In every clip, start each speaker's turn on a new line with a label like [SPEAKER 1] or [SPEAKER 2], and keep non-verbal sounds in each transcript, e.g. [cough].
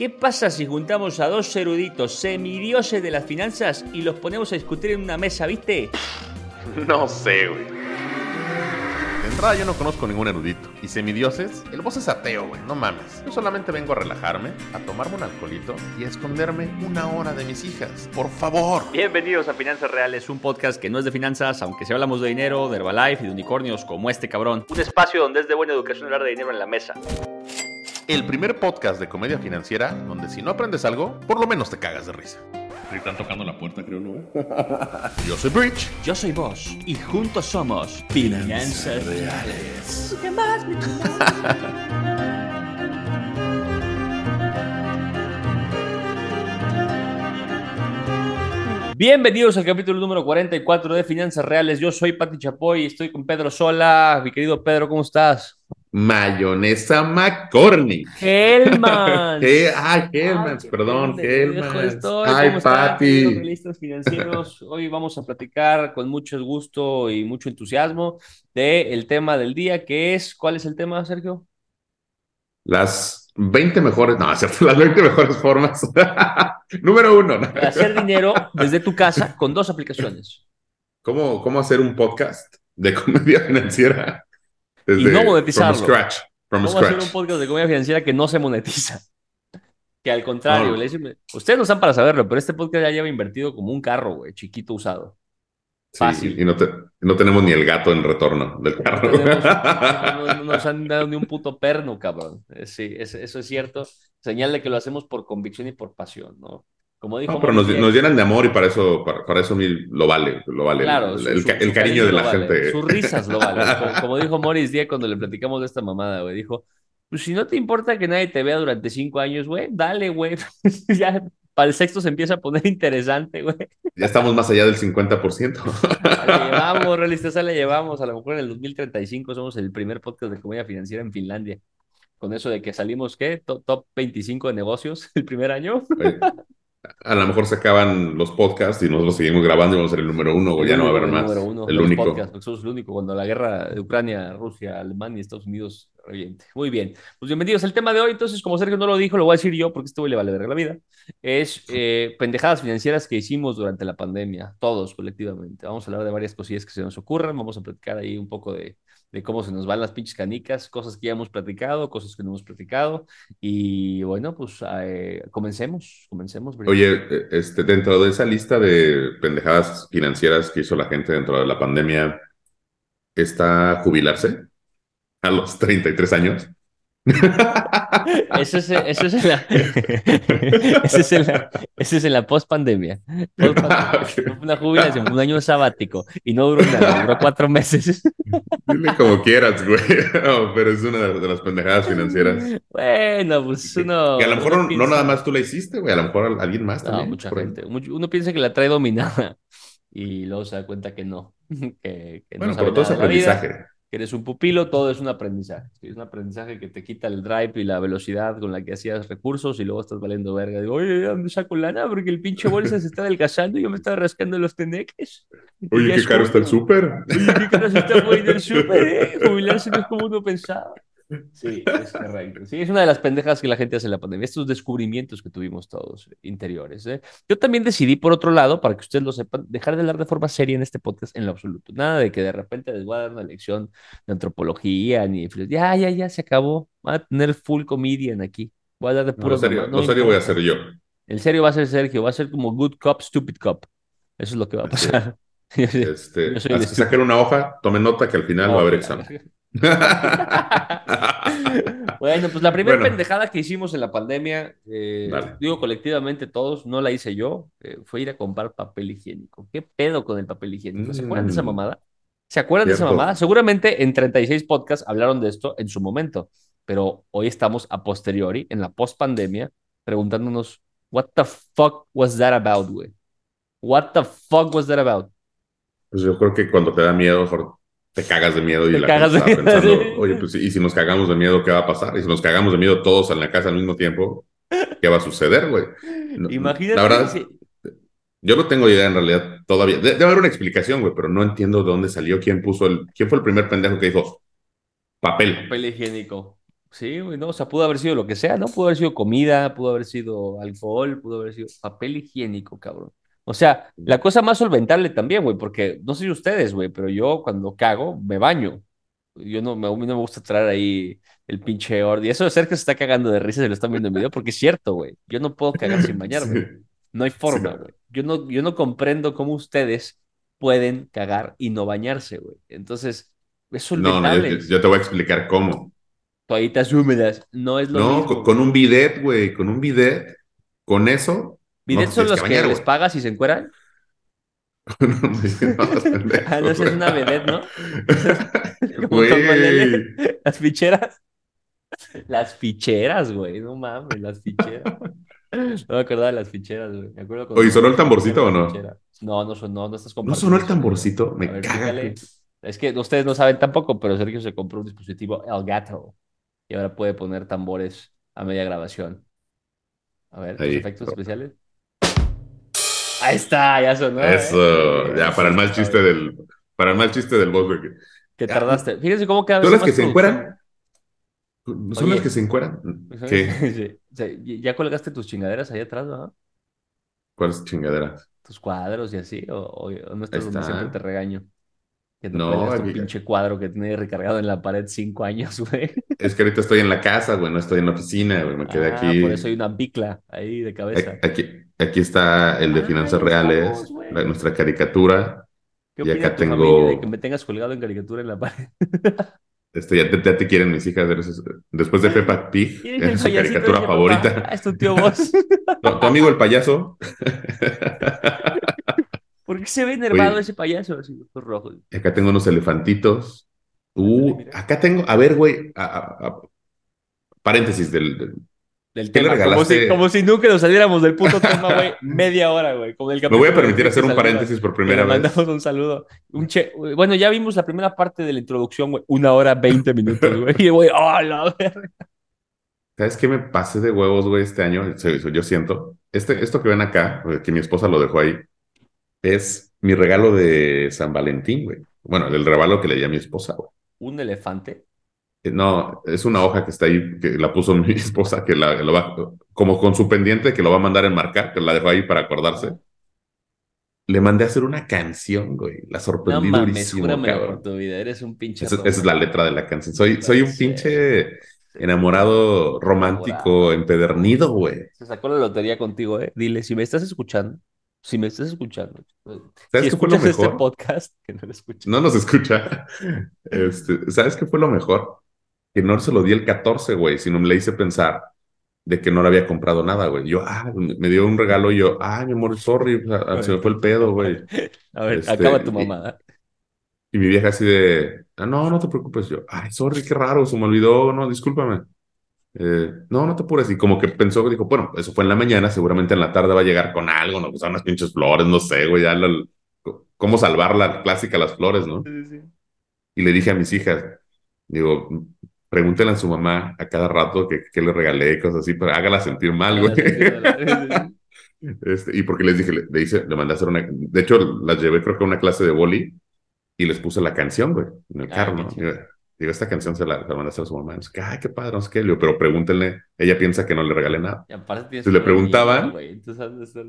[SPEAKER 1] ¿Qué pasa si juntamos a dos eruditos semidioses de las finanzas y los ponemos a discutir en una mesa, viste?
[SPEAKER 2] No sé, güey. De entrada yo no conozco ningún erudito. Y semidioses, el voz es ateo, güey, no mames. Yo solamente vengo a relajarme, a tomarme un alcoholito y a esconderme una hora de mis hijas. Por favor.
[SPEAKER 1] Bienvenidos a Finanzas Reales, un podcast que no es de finanzas, aunque si hablamos de dinero, de Herbalife y de unicornios como este cabrón. Un espacio donde es de buena educación hablar de dinero en la mesa.
[SPEAKER 2] El primer podcast de comedia financiera donde si no aprendes algo, por lo menos te cagas de risa.
[SPEAKER 3] Están tocando la puerta, creo, ¿no? [laughs]
[SPEAKER 2] Yo soy Bridge.
[SPEAKER 1] Yo soy vos y juntos somos Finanzas Reales. Bienvenidos al capítulo número 44 de Finanzas Reales. Yo soy Pati Chapoy y estoy con Pedro Sola. Mi querido Pedro, ¿cómo estás?
[SPEAKER 2] Mayonesa McCormick.
[SPEAKER 1] Hellman. [laughs]
[SPEAKER 2] Eh, ay, Hellman,
[SPEAKER 1] qué
[SPEAKER 2] perdón,
[SPEAKER 1] pendejo
[SPEAKER 2] Hellman.
[SPEAKER 1] estoy.
[SPEAKER 2] Ay,
[SPEAKER 1] ¿Cómo están,
[SPEAKER 2] Pati.
[SPEAKER 1] queridos analistas financieros? Hoy vamos a platicar con mucho gusto y mucho entusiasmo de el tema del día, que es, ¿cuál es el tema, Sergio?
[SPEAKER 2] Las 20 mejores, no, [laughs] ¿cierto? las 20 mejores formas. [laughs] Número uno.
[SPEAKER 1] hacer dinero desde tu casa con dos aplicaciones.
[SPEAKER 2] ¿Cómo, ¿Cómo hacer un podcast de comedia financiera?
[SPEAKER 1] Y no monetizarlo.
[SPEAKER 2] From scratch. From
[SPEAKER 1] ¿Cómo hacer un podcast de comedia financiera que no se monetiza? [laughs] Que al contrario,
[SPEAKER 2] No.
[SPEAKER 1] le dicen- ustedes no están para saberlo, pero este podcast ya lleva invertido como un carro, güey, chiquito usado.
[SPEAKER 2] Sí,
[SPEAKER 1] fácil.
[SPEAKER 2] y no, te- no tenemos ni el gato en retorno del carro.
[SPEAKER 1] no- no nos han dado ni un puto perno, cabrón. Eh, Sí, es- eso es cierto. Señal de que lo hacemos por convicción y por pasión, ¿no? Como dijo
[SPEAKER 2] No, pero nos, llenan de amor y para eso, para, para eso lo vale, lo vale.
[SPEAKER 1] Claro,
[SPEAKER 2] el,
[SPEAKER 1] su-
[SPEAKER 2] el
[SPEAKER 1] su-
[SPEAKER 2] ca- el
[SPEAKER 1] su
[SPEAKER 2] cariño de la
[SPEAKER 1] vale,
[SPEAKER 2] gente.
[SPEAKER 1] Sus risas lo valen. [laughs] Como, como dijo Morris Díaz cuando le platicamos de esta mamada, güey. Dijo, pues si no te importa que nadie te vea durante cinco años, güey, dale, güey. [laughs] ya para el sexto se empieza a poner interesante, güey.
[SPEAKER 2] Ya estamos más allá del 50%. [laughs]
[SPEAKER 1] La llevamos, realistas, la llevamos. A lo mejor en el 2035 somos el primer podcast de comedia financiera en Finlandia. Con eso de que salimos, ¿qué? Top, top 25 de negocios el primer año.
[SPEAKER 2] Oye, A lo mejor se acaban los podcasts y nosotros seguimos grabando y vamos a ser el número uno, o ya no va a haber
[SPEAKER 1] El
[SPEAKER 2] más.
[SPEAKER 1] número uno
[SPEAKER 2] el único.
[SPEAKER 1] podcasts, el único cuando la guerra de Ucrania, Rusia, Alemania y Estados Unidos reviente. Muy bien. Pues bienvenidos al tema de hoy. Entonces, como Sergio no lo dijo, lo voy a decir yo porque este güey le vale verga la vida. Es [laughs] eh, pendejadas financieras que hicimos durante la pandemia, todos colectivamente. Vamos a hablar de varias cosillas que se nos ocurran. Vamos a platicar ahí un poco de, de cómo se nos van las pinches canicas, cosas que ya hemos platicado, cosas que no hemos platicado. Y bueno, pues eh, comencemos, comencemos.
[SPEAKER 2] Oye, eh, este, dentro de esa lista de pendejadas financieras que hizo la gente dentro de la pandemia, ¿está jubilarse a los 33 años? [laughs]
[SPEAKER 1] Eso es, eso es en la, [laughs] ese es en la, es en la post-pandemia. Post-pandemia. Una jubilación, un año sabático. Y no duró nada, duró cuatro meses.
[SPEAKER 2] Dile como quieras, güey. No, pero es una de las pendejadas financieras.
[SPEAKER 1] Bueno, pues uno.
[SPEAKER 2] Que a lo mejor no, no
[SPEAKER 1] piensa-
[SPEAKER 2] nada más tú la hiciste, güey. A lo mejor alguien más
[SPEAKER 1] No,
[SPEAKER 2] también.
[SPEAKER 1] mucha
[SPEAKER 2] por ahí.
[SPEAKER 1] gente. Uno piensa que la trae dominada. Y luego se da cuenta que no. [laughs] Que, que no
[SPEAKER 2] Bueno,
[SPEAKER 1] sabe
[SPEAKER 2] pero todo es aprendizaje.
[SPEAKER 1] Que eres un pupilo, todo es un aprendizaje. Es un aprendizaje que te quita el drive y la velocidad con la que hacías recursos y luego estás valiendo verga. Digo, oye, ¿de ¿dónde saco lana? Porque el pinche bolsa se está adelgazando y yo me estaba rascando los teneques.
[SPEAKER 2] Oye, qué caro está el súper.
[SPEAKER 1] Oye, qué caro se está poniendo el [laughs] súper, ¿eh? Jubilarse no es como uno pensaba. Sí, es correcto. Sí, es una de las pendejas que la gente hace en la pandemia. Estos descubrimientos que tuvimos todos interiores. ¿eh? Yo también decidí, por otro lado, para que ustedes lo sepan, dejar de hablar de forma seria en este podcast en lo absoluto. Nada de que de repente les voy a dar una lección de antropología, ni ya, ya, ya se acabó. Va a tener full comedian aquí. Voy a hablar de
[SPEAKER 2] No,
[SPEAKER 1] puro
[SPEAKER 2] lo serio, lo serio voy a hacer yo.
[SPEAKER 1] El serio va a ser Sergio, va a ser como good cop, stupid cop. Eso es lo que va a pasar. [laughs]
[SPEAKER 2] Este, así saquen una hoja, tomen nota que al final va a haber examen. [laughs] [laughs]
[SPEAKER 1] Bueno, pues la primera
[SPEAKER 2] Bueno.
[SPEAKER 1] pendejada que hicimos en la pandemia, eh, digo colectivamente todos, no la hice yo, eh, fue ir a comprar papel higiénico. ¿Qué pedo con el papel higiénico? ¿Se acuerdan de esa
[SPEAKER 2] Mm.
[SPEAKER 1] mamada? ¿Se acuerdan de esa mamada? Seguramente en 36 podcasts hablaron de esto en su momento, pero hoy estamos a posteriori, en la post-pandemia, preguntándonos, what the fuck was that about, güey? What the fuck was that about?
[SPEAKER 2] Pues yo creo que cuando te da miedo, te cagas de miedo y
[SPEAKER 1] Te
[SPEAKER 2] la
[SPEAKER 1] cagas
[SPEAKER 2] gente
[SPEAKER 1] miedo,
[SPEAKER 2] pensando,
[SPEAKER 1] sí.
[SPEAKER 2] oye, pues y si nos cagamos de miedo, ¿qué va a pasar? Y si nos cagamos de miedo todos en la casa al mismo tiempo, ¿qué va a suceder, güey? No-
[SPEAKER 1] Imagínate
[SPEAKER 2] La verdad,
[SPEAKER 1] si-
[SPEAKER 2] yo no tengo idea en realidad todavía. De- debe haber una explicación, güey, pero no entiendo de dónde salió, quién puso el, quién fue el primer pendejo que dijo papel.
[SPEAKER 1] papel higiénico. Sí, güey, no, o sea, pudo haber sido lo que sea, ¿no? Pudo haber sido comida, pudo haber sido alcohol, pudo haber sido papel higiénico, cabrón. O sea, la cosa más solventable también, güey, porque no sé ustedes, güey, pero yo cuando cago me baño. Yo no me, a mí no me gusta traer ahí el pinche ordi. Eso de ser que se está cagando de risa se lo están viendo en video, porque es cierto, güey. Yo no puedo cagar sin [laughs] bañarme.
[SPEAKER 2] Sí.
[SPEAKER 1] No hay forma,
[SPEAKER 2] Sí.
[SPEAKER 1] güey. Yo no, yo no comprendo cómo ustedes pueden cagar y no bañarse, güey. Entonces, es
[SPEAKER 2] No, no, yo,
[SPEAKER 1] solventable.
[SPEAKER 2] yo- te voy a explicar cómo.
[SPEAKER 1] Toallitas húmedas, no es lo
[SPEAKER 2] No,
[SPEAKER 1] mismo.
[SPEAKER 2] con, con un bidet, güey, con un bidet, con eso.
[SPEAKER 1] ¿Bidets
[SPEAKER 2] no te
[SPEAKER 1] son los
[SPEAKER 2] que
[SPEAKER 1] les pagas y se encueran? [laughs]
[SPEAKER 2] No, no, [laughs] [laughs] pendejo,
[SPEAKER 1] Ah, no, es una vedette, ¿no?
[SPEAKER 2] Güey.
[SPEAKER 1] Las ficheras. Las ficheras, güey. No mames, las ficheras. No me acordaba de las ficheras, güey. Me acuerdo
[SPEAKER 2] Oye, ¿sonó el tamborcito o no?
[SPEAKER 1] Fichera. No, no sonó, no estás
[SPEAKER 2] ¿No sonó el tamborcito? Me
[SPEAKER 1] ver,
[SPEAKER 2] caga.
[SPEAKER 1] Es que ustedes no saben tampoco, pero Sergio se compró un dispositivo Elgato y ahora puede poner tambores a media grabación. A ver,
[SPEAKER 2] Ahí.
[SPEAKER 1] efectos especiales. Ahí está, ya sonó. ¿eh?
[SPEAKER 2] Eso, ya, para el mal chiste del, para el mal chiste del boss, güey.
[SPEAKER 1] Que tardaste. Fíjense cómo cada
[SPEAKER 2] ¿Son las que se encueran? ¿Son
[SPEAKER 1] Oye.
[SPEAKER 2] las que se encueran?
[SPEAKER 1] Sí. O sea, ya colgaste tus chingaderas ahí atrás, ¿no?
[SPEAKER 2] ¿Cuáles chingaderas?
[SPEAKER 1] Tus cuadros y así, o, no estás donde siempre te regaño. Que no,
[SPEAKER 2] No, aquí-
[SPEAKER 1] pinche cuadro que tiene recargado en la pared cinco años, [laughs] güey.
[SPEAKER 2] Es que ahorita estoy en la casa, güey, no estoy en la oficina, güey, me quedé
[SPEAKER 1] Ah,
[SPEAKER 2] aquí.
[SPEAKER 1] por eso hay una bicla ahí de cabeza.
[SPEAKER 2] Aquí, aquí está el de
[SPEAKER 1] Ah,
[SPEAKER 2] finanzas reales,
[SPEAKER 1] estamos, güey.
[SPEAKER 2] la- nuestra caricatura.
[SPEAKER 1] ¿Qué
[SPEAKER 2] y acá
[SPEAKER 1] tu
[SPEAKER 2] tengo-
[SPEAKER 1] de que me tengas colgado en caricatura en la pared? [laughs]
[SPEAKER 2] Este, ya, te, ya te quieren mis hijas. eres- después de Peppa Pig, es su caricatura favorita.
[SPEAKER 1] "Papá, es tu tío vos. [laughs]
[SPEAKER 2] ¿Tu, tu amigo el payaso? [laughs]
[SPEAKER 1] ¿Por qué se ve enervado
[SPEAKER 2] Oye.
[SPEAKER 1] ese payaso? Así.
[SPEAKER 2] Y acá tengo unos elefantitos. Uh, acá tengo, a ver, güey, a- a- a- paréntesis del, del-
[SPEAKER 1] Del
[SPEAKER 2] ¿Qué le
[SPEAKER 1] tema, como si, como si nunca nos saliéramos del puto tema, güey. [laughs] Media hora, güey. Como el
[SPEAKER 2] Me voy a permitir hacer un paréntesis por primera
[SPEAKER 1] le
[SPEAKER 2] vez.
[SPEAKER 1] mandamos un saludo. Un che... Bueno, ya vimos la primera parte de la introducción, güey. Una hora, veinte minutos, güey. Y, güey, ¡oh, la verga!
[SPEAKER 2] ¿Sabes qué me pasé de huevos, güey, este año? Yo siento. Este, esto que ven acá, que mi esposa lo dejó ahí, es mi regalo de San Valentín, güey. Bueno, el regalo que le di a mi esposa, güey.
[SPEAKER 1] Un elefante.
[SPEAKER 2] Eh, No, es una hoja que está ahí, que la puso [laughs] mi esposa, que la, lo va, como con su pendiente, que lo va a mandar a enmarcar, que la dejó ahí para acordarse. Le mandé a hacer una canción, güey. La
[SPEAKER 1] No
[SPEAKER 2] sorprendí
[SPEAKER 1] mames,
[SPEAKER 2] durísimo, cabrón.
[SPEAKER 1] tu vida. Eres un pinche.
[SPEAKER 2] Esa, esa es la letra de la canción. Soy, soy un pinche enamorado romántico empedernido, güey.
[SPEAKER 1] Se sacó la lotería contigo, ¿eh? Dile, si me estás escuchando, si me estás escuchando,
[SPEAKER 2] ¿Sabes
[SPEAKER 1] si
[SPEAKER 2] qué fue lo
[SPEAKER 1] este
[SPEAKER 2] mejor?
[SPEAKER 1] podcast, que no lo.
[SPEAKER 2] No nos escucha. [laughs] Este, ¿sabes qué fue lo mejor? Que no se lo di el 14, güey, sino me le hice pensar de que no le había comprado nada, güey. Yo, ah, me dio un regalo y yo, ah, mi amor, sorry, o sea, se me fue el pedo, güey. [laughs]
[SPEAKER 1] A ver,
[SPEAKER 2] Este,
[SPEAKER 1] acaba tu mamada.
[SPEAKER 2] Y mi vieja así de, ah, no, no te preocupes. Yo, ay, sorry, qué raro, se me olvidó, no, discúlpame. Eh, no, no te apures. Y como que pensó, dijo, bueno, eso fue en la mañana, seguramente en la tarde va a llegar con algo, ¿no? Pues unas pinches flores, no sé, güey, ya la- cómo salvar la clásica las flores, ¿no? Y le dije a mis hijas, digo, pregúntenle a su mamá a cada rato que, que le regalé, cosas así, pero hágala sentir mal, güey. [laughs] Este, y porque les dije, le, le hice, le mandé a hacer una, de hecho, las llevé creo que a una clase de boli y les puse la canción, güey, en el
[SPEAKER 1] Ah,
[SPEAKER 2] carro, ¿no? Digo, esta canción se la, se la mandé a hacer a su mamá. Que, ay, qué padre, no sé qué, Le digo, pero pregúntenle, ella piensa que no le regalé nada.
[SPEAKER 1] Y aparte
[SPEAKER 2] le preguntaban-
[SPEAKER 1] estar-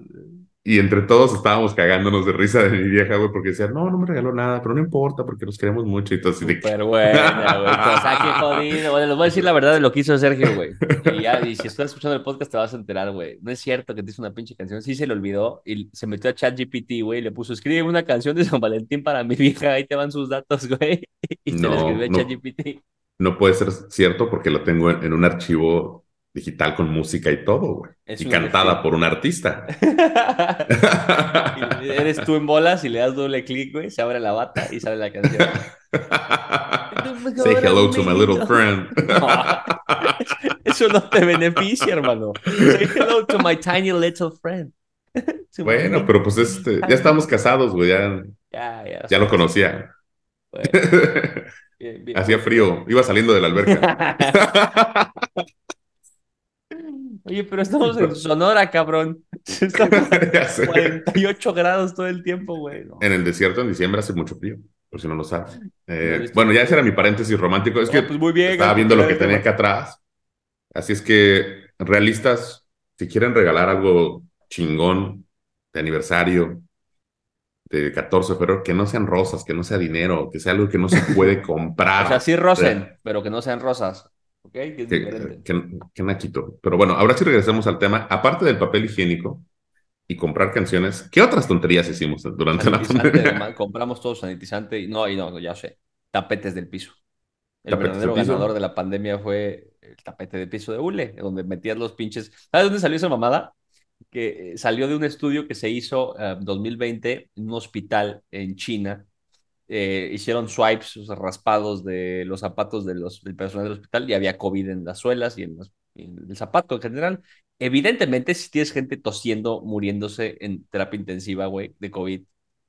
[SPEAKER 2] Y entre todos estábamos cagándonos de risa de mi vieja, güey, porque decía, no, no me regaló nada, pero no importa, porque los queremos mucho. Y de que,
[SPEAKER 1] Súper buena, güey. [laughs] O sea, qué jodido. Bueno, les voy a decir la verdad de lo que hizo Sergio, güey. Y, ya, y si estás escuchando el podcast te vas a enterar, güey. No es cierto que te hizo una pinche canción. Sí se le olvidó y se metió a ChatGPT, güey, y le puso, escribe una canción de San Valentín para mi vieja. Ahí te van sus datos, güey. Y se
[SPEAKER 2] No,
[SPEAKER 1] le escribió a
[SPEAKER 2] no.
[SPEAKER 1] ChatGPT.
[SPEAKER 2] no puede ser cierto porque lo tengo en, en un archivo digital con música y todo, güey.
[SPEAKER 1] Es
[SPEAKER 2] Y cantada por un artista. [laughs] [laughs]
[SPEAKER 1] Eres tú en bolas y le das doble clic, güey, se abre la bata y sale la canción.
[SPEAKER 2] Say hello to my little friend. [laughs]
[SPEAKER 1] Eso no te beneficia, hermano. Say hello to my tiny little friend.
[SPEAKER 2] Bueno, pero pues este, ya estamos casados, güey, ya,
[SPEAKER 1] Ya, ya.
[SPEAKER 2] ya lo conocía.
[SPEAKER 1] Bueno, bien, bien.
[SPEAKER 2] Hacía frío, iba saliendo de la alberca.
[SPEAKER 1] Oye, pero estamos en Sonora, cabrón. [laughs] Estamos [laughs] a
[SPEAKER 2] Ya sé.
[SPEAKER 1] 48 grados todo el tiempo, güey. No.
[SPEAKER 2] En el desierto en diciembre hace mucho frío, por si no lo sabes. Eh, bueno, ya ese era mi paréntesis romántico. Es que
[SPEAKER 1] pues muy bien.
[SPEAKER 2] estaba viendo lo que tenía acá atrás Así es que, realistas, si quieren regalar algo chingón de aniversario, de 14 de febrero, que no sean rosas, que no sea dinero, que sea algo que no se puede [laughs] comprar.
[SPEAKER 1] O sea, sí rosen, pero que no sean rosas. ¿Ok? Que es
[SPEAKER 2] que,
[SPEAKER 1] diferente.
[SPEAKER 2] que, que naquito. Pero bueno, ahora sí regresemos al tema. Aparte del papel higiénico y comprar canciones, ¿qué otras tonterías hicimos durante la pandemia?
[SPEAKER 1] compramos todo sanitizante y no, y no, ya sé. Tapetes del piso. El
[SPEAKER 2] ¿Tapetes
[SPEAKER 1] verdadero
[SPEAKER 2] piso?
[SPEAKER 1] ganador de la pandemia fue el tapete de piso de Hule, donde metías los pinches. ¿Sabes dónde salió esa mamada? Que eh, salió de un estudio que se hizo en 2020 en un hospital en China. Eh, hicieron swipes, o sea, raspados de los zapatos de los, del personal del hospital y había COVID en las suelas y en, los- en el zapato en general. Evidentemente, si tienes gente tosiendo, muriéndose en terapia intensiva, güey, de COVID,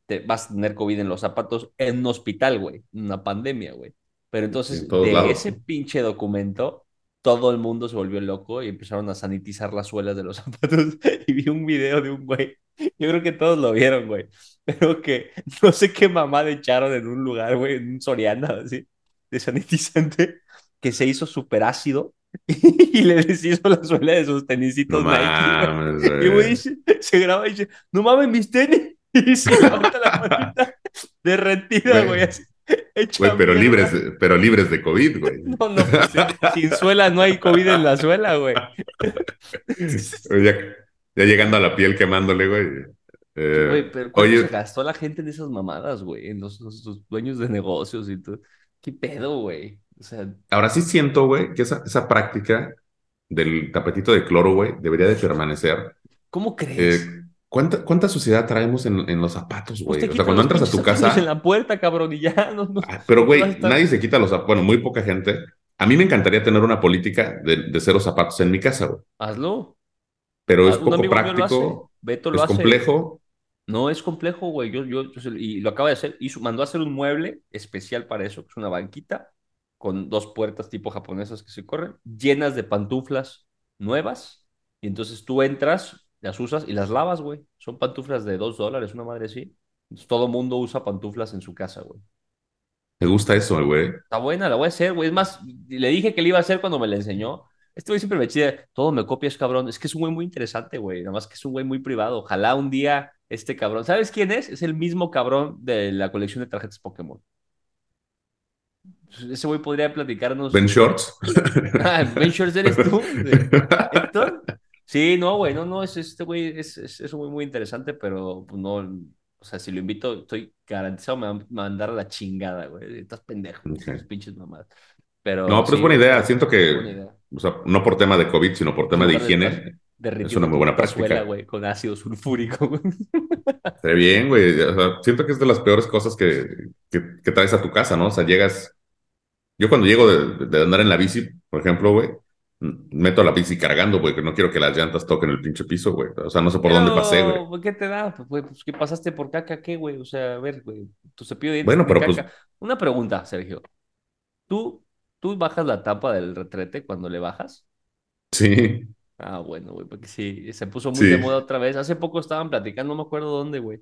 [SPEAKER 1] te vas a tener COVID en los zapatos en un hospital, güey, en una pandemia, güey. Pero entonces,
[SPEAKER 2] En
[SPEAKER 1] de
[SPEAKER 2] lados.
[SPEAKER 1] ese pinche documento, todo el mundo se volvió loco y empezaron a sanitizar las suelas de los [laughs] zapatos. Y vi un video de un güey, yo creo que todos lo vieron, güey, [laughs] pero que no sé qué mamada echaron en un lugar, güey, en un Soriana, así, de sanitizante, que se hizo súper ácido [laughs] y le deshizo la suela de sus
[SPEAKER 2] No
[SPEAKER 1] tenisitos Nike, güey.
[SPEAKER 2] mames,
[SPEAKER 1] Y güey se graba y dice, no mames mis tenis. [laughs] Y se levanta la manita derretida,
[SPEAKER 2] Güey.
[SPEAKER 1] así.
[SPEAKER 2] Güey, pero
[SPEAKER 1] mierda.
[SPEAKER 2] libres, pero libres de COVID, güey.
[SPEAKER 1] No, no, pues, sin suela no hay COVID en la suela, güey.
[SPEAKER 2] Ya, ya llegando a la piel quemándole, güey. Eh,
[SPEAKER 1] Güey, pero ¿cuánto
[SPEAKER 2] oye,
[SPEAKER 1] se gastó la gente en esas mamadas, güey? En los, los- los dueños de negocios y todo. ¿Qué pedo, güey? O sea,
[SPEAKER 2] ahora sí siento, güey, que esa, esa práctica del tapetito de cloro, güey, debería de permanecer.
[SPEAKER 1] ¿cómo crees?
[SPEAKER 2] Eh, ¿cuánta, ¿Cuánta suciedad traemos en, en los zapatos,
[SPEAKER 1] Pues
[SPEAKER 2] güey? O sea, cuando entras a tu
[SPEAKER 1] zapatos en
[SPEAKER 2] casa.
[SPEAKER 1] la puerta, cabrón, y ya, [laughs] no, no.
[SPEAKER 2] Ah, Pero, güey,
[SPEAKER 1] estar-
[SPEAKER 2] nadie se quita los zapatos. Bueno, muy poca gente. A mí me encantaría tener una política de, de cero zapatos en mi casa, güey.
[SPEAKER 1] Hazlo.
[SPEAKER 2] Pero es
[SPEAKER 1] Ah, un
[SPEAKER 2] poco práctico,
[SPEAKER 1] Beto lo
[SPEAKER 2] es
[SPEAKER 1] hace.
[SPEAKER 2] complejo.
[SPEAKER 1] No es complejo, güey. Yo, yo, yo y lo acaba de hacer. Hizo, mandó a hacer un mueble especial para eso, que es una banquita con dos puertas tipo japonesas que se corren, llenas de pantuflas nuevas. Y entonces tú entras, las usas y las lavas, güey. Son pantuflas de dos dólares, una madre así. Entonces, todo mundo usa pantuflas en su casa, güey.
[SPEAKER 2] Me gusta eso, güey.
[SPEAKER 1] Está buena, la voy a hacer, güey. Es más, le dije que le iba a hacer cuando me la enseñó. Este güey siempre me decía, todo me copias, cabrón. Es que es un güey muy interesante, güey. Nada más que es un güey muy privado. Ojalá un día este cabrón. ¿Sabes quién es? Es el mismo cabrón de la colección de tarjetas Pokémon. Ese güey podría platicarnos.
[SPEAKER 2] Ben Shorts. [laughs]
[SPEAKER 1] Ah, Ben Shorts, ¿eres tú? ¿De Héctor? Sí, no, güey, no, no, es este güey, es, es, es un güey muy interesante, pero pues, no, o sea, si lo invito, estoy garantizado me va a mandar a la chingada, güey. Estás pendejo,
[SPEAKER 2] Ok.
[SPEAKER 1] esos pinches mamadas. Pero
[SPEAKER 2] No, pero es buena idea. Siento
[SPEAKER 1] es buena
[SPEAKER 2] que,
[SPEAKER 1] idea.
[SPEAKER 2] O sea, no por tema de COVID, sino por tema de higiene. es una muy buena práctica.
[SPEAKER 1] güey, con ácido sulfúrico, güey. [laughs]
[SPEAKER 2] Bien, güey. O sea, siento que es de las peores cosas que, que, que traes a tu casa, ¿no? O sea, llegas. Yo cuando llego de, de andar en la bici, por ejemplo, güey, meto la bici cargando, güey, que no quiero que las llantas toquen el pinche piso, güey. O sea, no sé por dónde pasé, güey.
[SPEAKER 1] ¿Qué te da? Pues, pues, ¿qué pasaste por caca? ¿Qué, güey? O sea, a ver, güey, tu cepillo de dientes
[SPEAKER 2] Bueno, pero, pues-.
[SPEAKER 1] Una pregunta, Sergio. ¿Tú, ¿Tú bajas la tapa del retrete cuando le bajas?
[SPEAKER 2] Sí.
[SPEAKER 1] Ah, bueno, güey, porque sí, se puso muy
[SPEAKER 2] Sí.
[SPEAKER 1] de moda otra vez. Hace poco estaban platicando, no me acuerdo dónde, güey.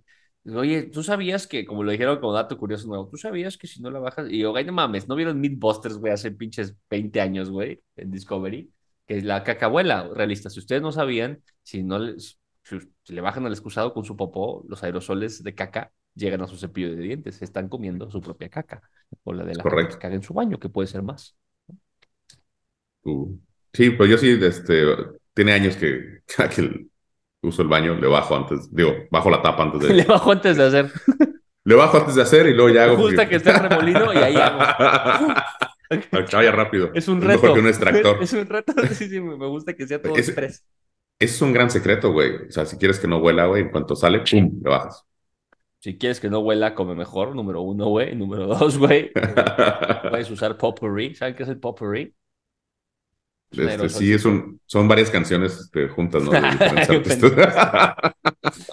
[SPEAKER 1] Oye, ¿tú sabías que, como lo dijeron como dato curioso nuevo, ¿tú sabías que si no la bajas? Y yo, güey, no mames, ¿no vieron Mythbusters, güey, hace pinches 20 años, güey, en Discovery? Que es la cacabuela, realista. Si ustedes no sabían, si no le, si, si le bajan al excusado con su popó, los aerosoles de caca llegan a su cepillo de dientes. Se están comiendo su propia caca. O la de la
[SPEAKER 2] correcto.
[SPEAKER 1] que caga en su baño, que puede ser más.
[SPEAKER 2] Uh, Sí, pues yo sí, este, tiene años que [laughs] que uso el baño, le bajo antes, digo, bajo la tapa antes [laughs]
[SPEAKER 1] Le
[SPEAKER 2] de...
[SPEAKER 1] bajo antes de hacer. [laughs]
[SPEAKER 2] Le bajo antes de hacer y luego ya
[SPEAKER 1] Me
[SPEAKER 2] hago...
[SPEAKER 1] gusta que esté remolino y ahí hago.
[SPEAKER 2] Que vaya rápido.
[SPEAKER 1] Es un
[SPEAKER 2] mejor
[SPEAKER 1] reto.
[SPEAKER 2] que un extractor.
[SPEAKER 1] Es un reto. Sí, sí, me me gusta que sea todo
[SPEAKER 2] Es-
[SPEAKER 1] express.
[SPEAKER 2] Ese es un gran secreto, güey. O sea, si quieres que no huela, güey, en cuanto sale, ¡pum! Le bajas.
[SPEAKER 1] Si quieres que no huela, come mejor. Número uno, güey. [laughs] Número dos, güey. Puedes usar potpourri. ¿Saben qué es el potpourri?
[SPEAKER 2] Este, sí, es un, son varias canciones este, juntas, ¿no? [laughs]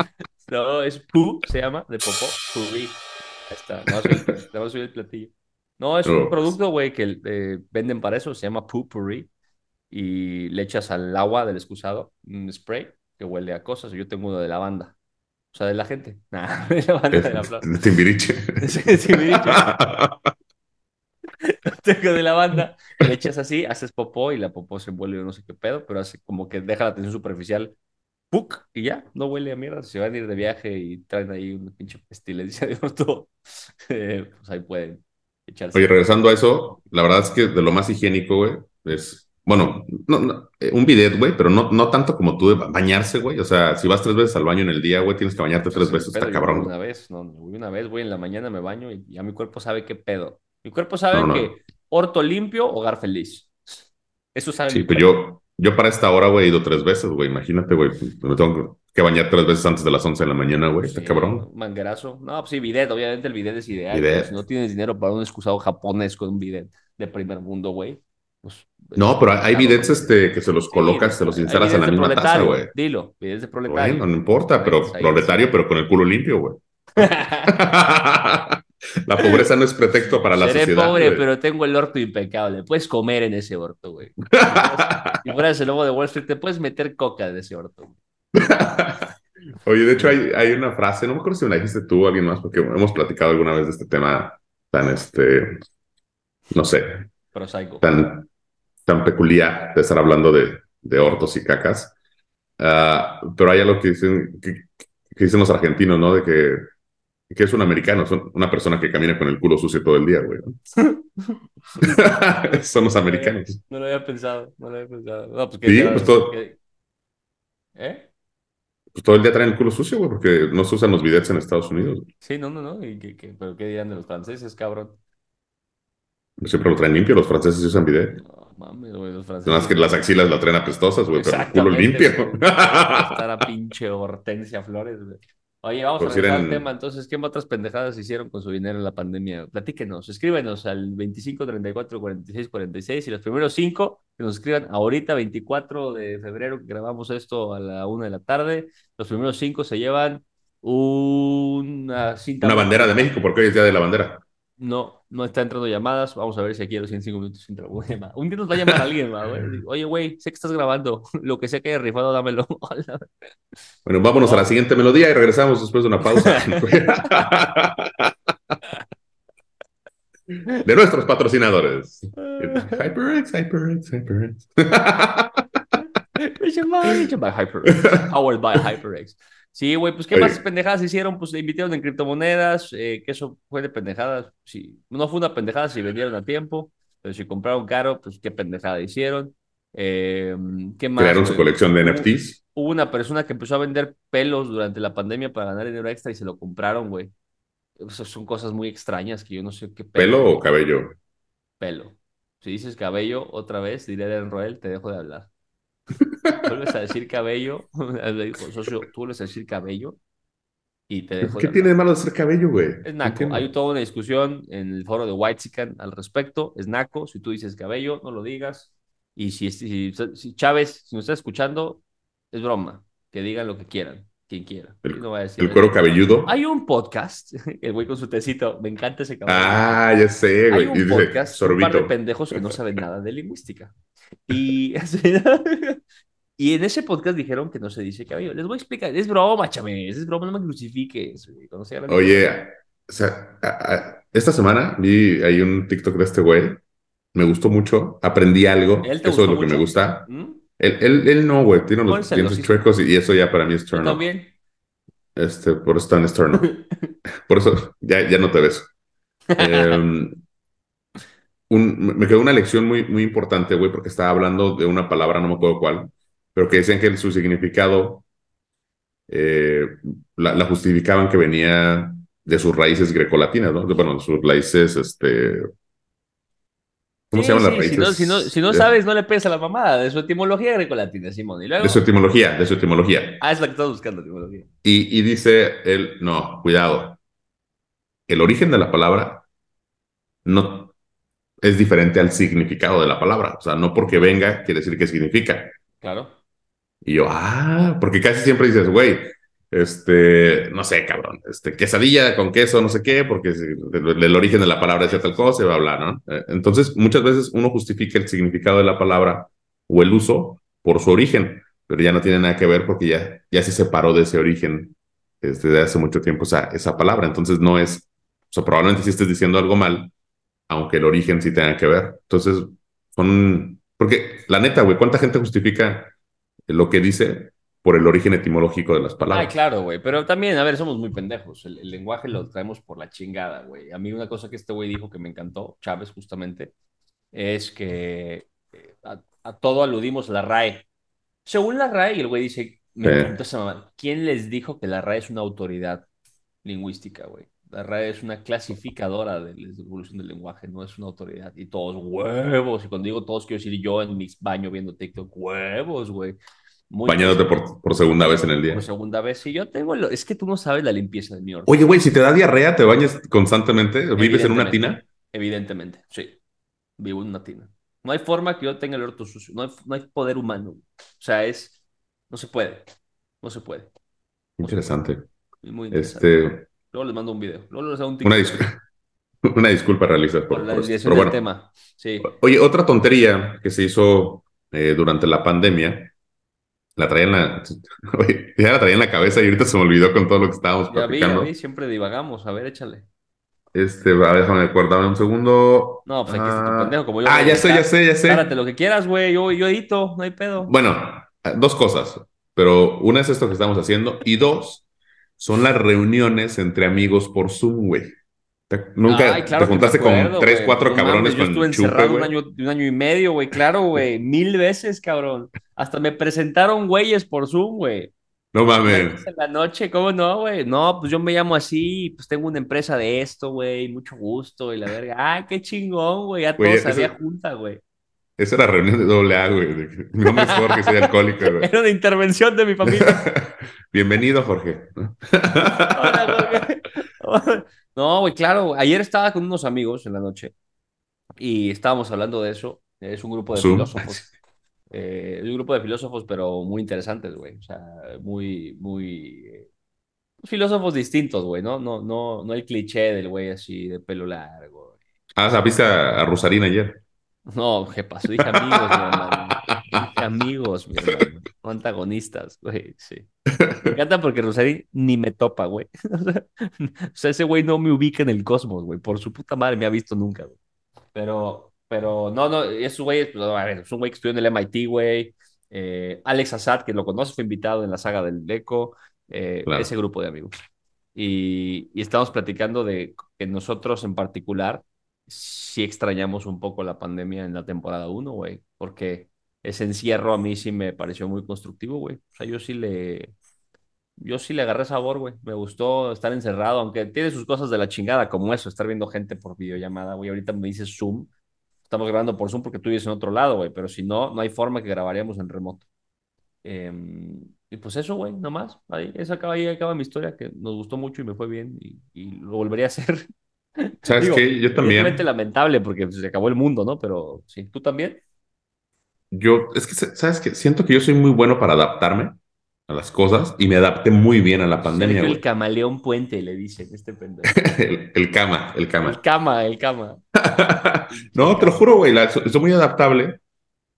[SPEAKER 2] [laughs]
[SPEAKER 1] No, es pu, se llama, de popó. Purri. Ahí está. No, soy, nada más soy el platillo. No, es un producto, güey, que eh, venden para eso. Se llama potpourri. Y le echas al agua del excusado un spray que huele a cosas. Yo tengo uno de lavanda. O sea, de la gente. [laughs] Nah, [laughs] de la flor.
[SPEAKER 2] de Timbiriche. [laughs]
[SPEAKER 1] Sí, sí, me he dicho. tengo de lavanda, le echas así, haces popó y la popó se envuelve no sé qué pedo, pero hace como que deja la tensión superficial, ¡puc! y ya, no huele a mierda. Se van a ir de viaje y traen ahí una pinche pestilencia de eh, pues ahí pueden echarse.
[SPEAKER 2] Oye, regresando a eso, la verdad es que de lo más higiénico, güey, es, bueno, no, no, eh, un bidet, güey, pero no, no tanto como tú de ba- bañarse, güey. O sea, si vas tres veces al baño en el día, güey, tienes que bañarte tres veces, está cabrón.
[SPEAKER 1] Una vez, no, voy una vez, voy en la mañana, me baño y ya mi cuerpo sabe qué pedo. Mi cuerpo sabe
[SPEAKER 2] No,
[SPEAKER 1] que orto limpio, hogar feliz. Eso sabe
[SPEAKER 2] Sí, pero
[SPEAKER 1] cuerpo.
[SPEAKER 2] yo, yo para esta hora, güey, he ido tres veces, güey. Imagínate, güey, me tengo que bañar tres veces antes de las 11 de la mañana, güey. Está
[SPEAKER 1] Sí,
[SPEAKER 2] cabrón.
[SPEAKER 1] Manguerazo. No, pues sí, bidet, obviamente el bidet es ideal.
[SPEAKER 2] Bidet.
[SPEAKER 1] si no tienes dinero para un excusado japonés con un bidet de primer mundo, güey. Pues,
[SPEAKER 2] No, pero hay bidets este, que se los colocas, se los instalas en la misma taza, güey.
[SPEAKER 1] Dilo, bidets de proletario.
[SPEAKER 2] Bueno, no importa, pero proletario, pero con el culo limpio, güey. [laughs] La pobreza no es pretexto para la
[SPEAKER 1] Seré
[SPEAKER 2] sociedad.
[SPEAKER 1] pobre,
[SPEAKER 2] güey.
[SPEAKER 1] pero tengo el orto impecable. Puedes comer en ese orto, güey. [laughs] Si fueras- el lobo de Wall Street, te puedes meter coca de ese orto. [laughs]
[SPEAKER 2] Oye, de hecho hay, hay una frase, no me acuerdo si me la dijiste tú o alguien más, porque hemos platicado alguna vez de este tema tan, este, no sé,
[SPEAKER 1] Prosaico.
[SPEAKER 2] tan, tan peculiar de estar hablando de, de hortos y cacas. Ah, pero hay algo que dicen, que, que dicen los argentinos, ¿no? De que, que es un americano, son una persona que camina con el culo sucio todo el día, güey. ¿no? [laughs] son los americanos. [laughs]
[SPEAKER 1] No lo había pensado, no lo había pensado. No, pues, ¿qué
[SPEAKER 2] Sí, pues, todo-
[SPEAKER 1] ¿Qué- ¿Eh?
[SPEAKER 2] Pues todo el día traen el culo sucio, güey, porque no se usan los bidets en Estados Unidos.
[SPEAKER 1] Sí, no, no, no. ¿Y qué, qué- ¿Pero qué dirán de los franceses, cabrón?
[SPEAKER 2] Siempre lo traen limpio, los franceses usan bidet.
[SPEAKER 1] No, mames, güey, los franceses.
[SPEAKER 2] Nada más que las axilas la traen apestosas, güey, pero el culo limpio. [laughs]
[SPEAKER 1] Está la pinche Hortensia Flores, güey. Oye, vamos
[SPEAKER 2] Por
[SPEAKER 1] a
[SPEAKER 2] si
[SPEAKER 1] regresar al
[SPEAKER 2] eran-
[SPEAKER 1] tema. Entonces, ¿qué otras pendejadas hicieron con su dinero en la pandemia? Platíquenos, escríbenos al 25 34 46 46 y los primeros cinco que nos escriban ahorita, 24 de febrero, que grabamos esto a la una de la tarde. Los primeros cinco se llevan una cinta.
[SPEAKER 2] Una bandera de México, porque hoy es Día de la Bandera.
[SPEAKER 1] No, no está entrando llamadas. Vamos a ver si aquí a los 105 minutos entra alguna llamada. Un día nos va a llamar alguien, va, güey. [laughs] Oye, güey, sé que estás grabando. [laughs] Lo que sea que haya rifado, dámelo. [laughs]
[SPEAKER 2] Bueno, vámonos a la siguiente melodía y regresamos después de una pausa. de nuestros patrocinadores. HyperX, HyperX, HyperX.
[SPEAKER 1] HyperX. Powered by HyperX. Sí, güey, pues qué
[SPEAKER 2] Oye.
[SPEAKER 1] más pendejadas hicieron, pues le invitaron en criptomonedas, eh, que eso fue de pendejadas. Sí, no fue una pendejada si vendieron a tiempo, pero si compraron caro, pues qué pendejada hicieron. Eh, ¿qué más?
[SPEAKER 2] Crearon su colección de NFTs.
[SPEAKER 1] Hubo una persona que empezó a vender pelos durante la pandemia para ganar dinero extra y se lo compraron, güey. Esas son cosas muy extrañas que yo no sé qué pedo.
[SPEAKER 2] ¿Pelo o cabello?
[SPEAKER 1] Pelo. Si dices cabello, otra vez, diré a Roel, te dejo de hablar. Vuelves a decir cabello, [laughs] le dijo, socio, tú vuelves a decir cabello y te dejo de
[SPEAKER 2] ¿Qué
[SPEAKER 1] hablar.
[SPEAKER 2] tiene de malo de ser cabello, güey?
[SPEAKER 1] Es naco. Hay toda una discusión en el foro de Whitezican al respecto. Es naco. Si tú dices cabello, no lo digas. Y si, si, si Chávez, si nos está escuchando, es broma. Que digan lo que quieran, quien quiera.
[SPEAKER 2] El-
[SPEAKER 1] no voy a decir
[SPEAKER 2] El cuero cabelludo.
[SPEAKER 1] Hay un podcast, [laughs] el güey con su tecito, me encanta ese cabrón.
[SPEAKER 2] Ah, ya sé,
[SPEAKER 1] Hay
[SPEAKER 2] güey.
[SPEAKER 1] un
[SPEAKER 2] Y dice,
[SPEAKER 1] podcast, un par de pendejos que no saben nada de lingüística. Y, [laughs] y en ese podcast dijeron que no se dice cabello. Les voy a explicar, es broma, chaves, es broma, no me crucifiques.
[SPEAKER 2] Oye, o sea, a- a- esta semana vi ahí un TikTok de este güey. Me gustó mucho. Aprendí algo.
[SPEAKER 1] ¿Él te
[SPEAKER 2] Eso es lo que me gusta.
[SPEAKER 1] ¿Mm?
[SPEAKER 2] Él, él, él no, güey. Tiene los dientes chuecos y, y eso ya para mí es
[SPEAKER 1] Yo
[SPEAKER 2] turn off.
[SPEAKER 1] también.
[SPEAKER 2] Este, por eso está en turn off. [laughs] Por eso ya, ya no te un- me quedó una lección muy, muy importante, güey, porque estaba hablando de una palabra, no me acuerdo cuál, pero que decían que su significado eh, la, la justificaban que venía de sus raíces grecolatinas, ¿no? Bueno, sus raíces, este... ¿Cómo
[SPEAKER 1] Sí,
[SPEAKER 2] se llaman
[SPEAKER 1] sí,
[SPEAKER 2] las
[SPEAKER 1] Si
[SPEAKER 2] raíces?
[SPEAKER 1] no, si no, si no
[SPEAKER 2] de,
[SPEAKER 1] sabes, no le pegues a la mamada de su etimología grecolatina, Simón. Y luego,
[SPEAKER 2] de su etimología, de su etimología.
[SPEAKER 1] ah, es la que estás buscando, etimología.
[SPEAKER 2] Y, y dice él, no, cuidado. El origen de la palabra no es diferente al significado de la palabra. O sea, no porque venga quiere decir qué significa.
[SPEAKER 1] Claro.
[SPEAKER 2] Y yo, ah, porque casi siempre dices, güey, este, no sé, cabrón, este, quesadilla con queso, no sé qué, porque el, origen de la palabra decía tal cosa, y bla, bla, ¿no? Eh, Entonces, muchas veces uno justifica el significado de la palabra o el uso por su origen, pero ya no tiene nada que ver porque ya, ya se separó de ese origen desde hace mucho tiempo esa, esa palabra. Entonces, no es, o sea, probablemente si estés diciendo algo mal, aunque el origen sí tenga que ver. Entonces, son, porque la neta, güey, ¿cuánta gente justifica lo que dice por el origen etimológico de las palabras?
[SPEAKER 1] Ay, claro, güey, pero también, a ver, somos muy pendejos. El, el lenguaje lo traemos por la chingada, güey. A mí una cosa que este güey dijo que me encantó, Chávez justamente, es que eh, a, a todo aludimos a la RAE. Según la RAE, y el güey dice, me encantó esa mamá, ¿quién les dijo que la RAE es una autoridad lingüística, güey? La RAE es una clasificadora de la evolución del lenguaje, no es una autoridad. Y todos huevos, y cuando digo todos, quiero decir yo en mi baño viendo TikTok, huevos, güey. Muy
[SPEAKER 2] Bañándote por, por segunda vez en el día.
[SPEAKER 1] por segunda vez. Sí, yo tengo. lo- Es que tú no sabes la limpieza de mi orto.
[SPEAKER 2] Oye, güey, si te da diarrea, ¿te bañas constantemente? ¿Vives en una tina?
[SPEAKER 1] Evidentemente, sí. Vivo en una tina. No hay forma que yo tenga el orto sucio. No hay, no hay poder humano. O sea, es. No se puede. No se puede.
[SPEAKER 2] Interesante.
[SPEAKER 1] Es muy interesante.
[SPEAKER 2] Este,
[SPEAKER 1] Luego les mando un video. Luego les hago un
[SPEAKER 2] una, [laughs] una disculpa realizar por,
[SPEAKER 1] por la
[SPEAKER 2] por Pero bueno,
[SPEAKER 1] tema. Sí.
[SPEAKER 2] Oye, otra tontería que se hizo eh, durante la pandemia, la traía en la, [laughs] oye, ya la traía en la cabeza y ahorita se me olvidó con todo lo que estábamos
[SPEAKER 1] Ya vi, ya vi. Siempre divagamos. A ver, échale.
[SPEAKER 2] Este, a ver, déjame acordarme un segundo.
[SPEAKER 1] No, pues aquí está tu
[SPEAKER 2] Ah,
[SPEAKER 1] pendejo. Como yo
[SPEAKER 2] ah, ya sé, ya sé, ya sé.
[SPEAKER 1] Párate lo que quieras, güey. Yo, yo edito. No hay pedo.
[SPEAKER 2] Bueno, dos cosas, pero una es esto que estamos haciendo y dos son las reuniones entre amigos por Zoom, güey. Nunca
[SPEAKER 1] Ay, claro
[SPEAKER 2] te juntaste
[SPEAKER 1] acuerdo,
[SPEAKER 2] con tres, cuatro
[SPEAKER 1] No
[SPEAKER 2] cabrones
[SPEAKER 1] mames, yo
[SPEAKER 2] con
[SPEAKER 1] estuve
[SPEAKER 2] chupe,
[SPEAKER 1] encerrado un
[SPEAKER 2] güey.
[SPEAKER 1] año, un año y medio, güey. Claro, güey. [laughs] Mil veces, cabrón. Hasta me presentaron güeyes por Zoom, güey.
[SPEAKER 2] No mames.
[SPEAKER 1] En la noche, ¿cómo no, güey? No, pues yo me llamo así, pues tengo una empresa de esto, güey, mucho gusto y la verga. Ay, qué chingón, güey, ya todo salía junta, güey.
[SPEAKER 2] Esa era reunión de doble A, güey. Mi nombre es Jorge, soy alcohólico, güey. [laughs]
[SPEAKER 1] Era una intervención de mi familia. [laughs]
[SPEAKER 2] Bienvenido, Jorge.
[SPEAKER 1] Hola, [laughs] güey. No, güey, claro. Ayer estaba con unos amigos en la noche y estábamos hablando de eso. Es un grupo de
[SPEAKER 2] Zoom.
[SPEAKER 1] filósofos. Eh, es un grupo de filósofos, pero muy interesantes, güey. O sea, muy, muy... eh, filósofos distintos, güey, ¿no? No, no, no el cliché del güey así de pelo largo.
[SPEAKER 2] Ah, viste a, a ayer.
[SPEAKER 1] No, ¿qué pasó? Dije amigos, mi hermano. Dije amigos, mi hermano. No antagonistas, güey, sí. Me encanta porque Rosarín ni me topa, güey. [laughs] O sea, o sea, ese güey no me ubica en el cosmos, güey. Por su puta madre me ha visto nunca, güey. Pero, pero, no, no, esos güeyes, pues, a ver, es un güey que estudió en el MIT, güey. Eh, Alex Assad, que lo conoce, fue invitado en la saga del Eco. Eh,
[SPEAKER 2] Claro.
[SPEAKER 1] Ese grupo de amigos. Y, y estamos platicando de que nosotros en particular sí extrañamos un poco la pandemia en la temporada 1, güey, porque ese encierro a mí sí me pareció muy constructivo, güey. O sea, yo sí le, yo sí le agarré sabor, güey. Me gustó estar encerrado, aunque tiene sus cosas de la chingada, como eso, estar viendo gente por videollamada, güey. Ahorita me dices Zoom. Estamos grabando por Zoom porque tú vives en otro lado, güey, pero si no, no hay forma que grabaríamos en remoto. Em, y pues eso, güey, nomás. Ahí, esa acaba, ahí acaba mi historia, que nos gustó mucho y me fue bien y, y lo volvería a hacer. [laughs]
[SPEAKER 2] ¿Sabes
[SPEAKER 1] Digo,
[SPEAKER 2] qué? Yo también.
[SPEAKER 1] Evidentemente lamentable porque pues, se acabó el mundo, ¿no? Pero sí, ¿tú también?
[SPEAKER 2] Yo, es que, ¿sabes qué? Siento que yo soy muy bueno para adaptarme a las cosas y me adapté muy bien a la pandemia,
[SPEAKER 1] el camaleón puente, le dicen, este pendejo. [laughs]
[SPEAKER 2] El, el cama, el
[SPEAKER 1] El
[SPEAKER 2] cama.
[SPEAKER 1] cama, el cama. [laughs]
[SPEAKER 2] No, te lo juro, güey, soy muy adaptable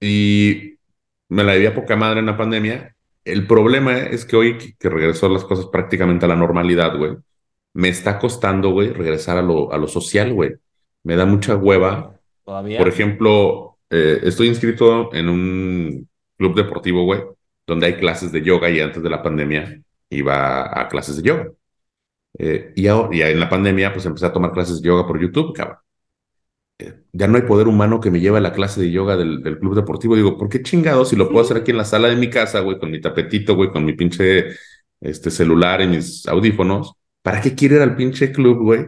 [SPEAKER 2] y me la vivía poca madre en la pandemia. El problema es que hoy que regresó las cosas prácticamente a la normalidad, güey, me está costando, güey, regresar a lo, a lo social, güey. Me da mucha hueva.
[SPEAKER 1] Todavía.
[SPEAKER 2] Por ejemplo, eh, estoy inscrito en un club deportivo, güey, donde hay clases de yoga y antes de la pandemia iba a clases de yoga. Eh, y ahora, ya en la pandemia, pues empecé a tomar clases de yoga por YouTube, cabrón. Eh, ya no hay poder humano que me lleve a la clase de yoga del, del club deportivo. Digo, ¿por qué chingados si lo puedo hacer aquí en la sala de mi casa, güey, con mi tapetito, güey, con mi pinche este, celular y mis audífonos? ¿Para qué quiero ir al pinche club, güey?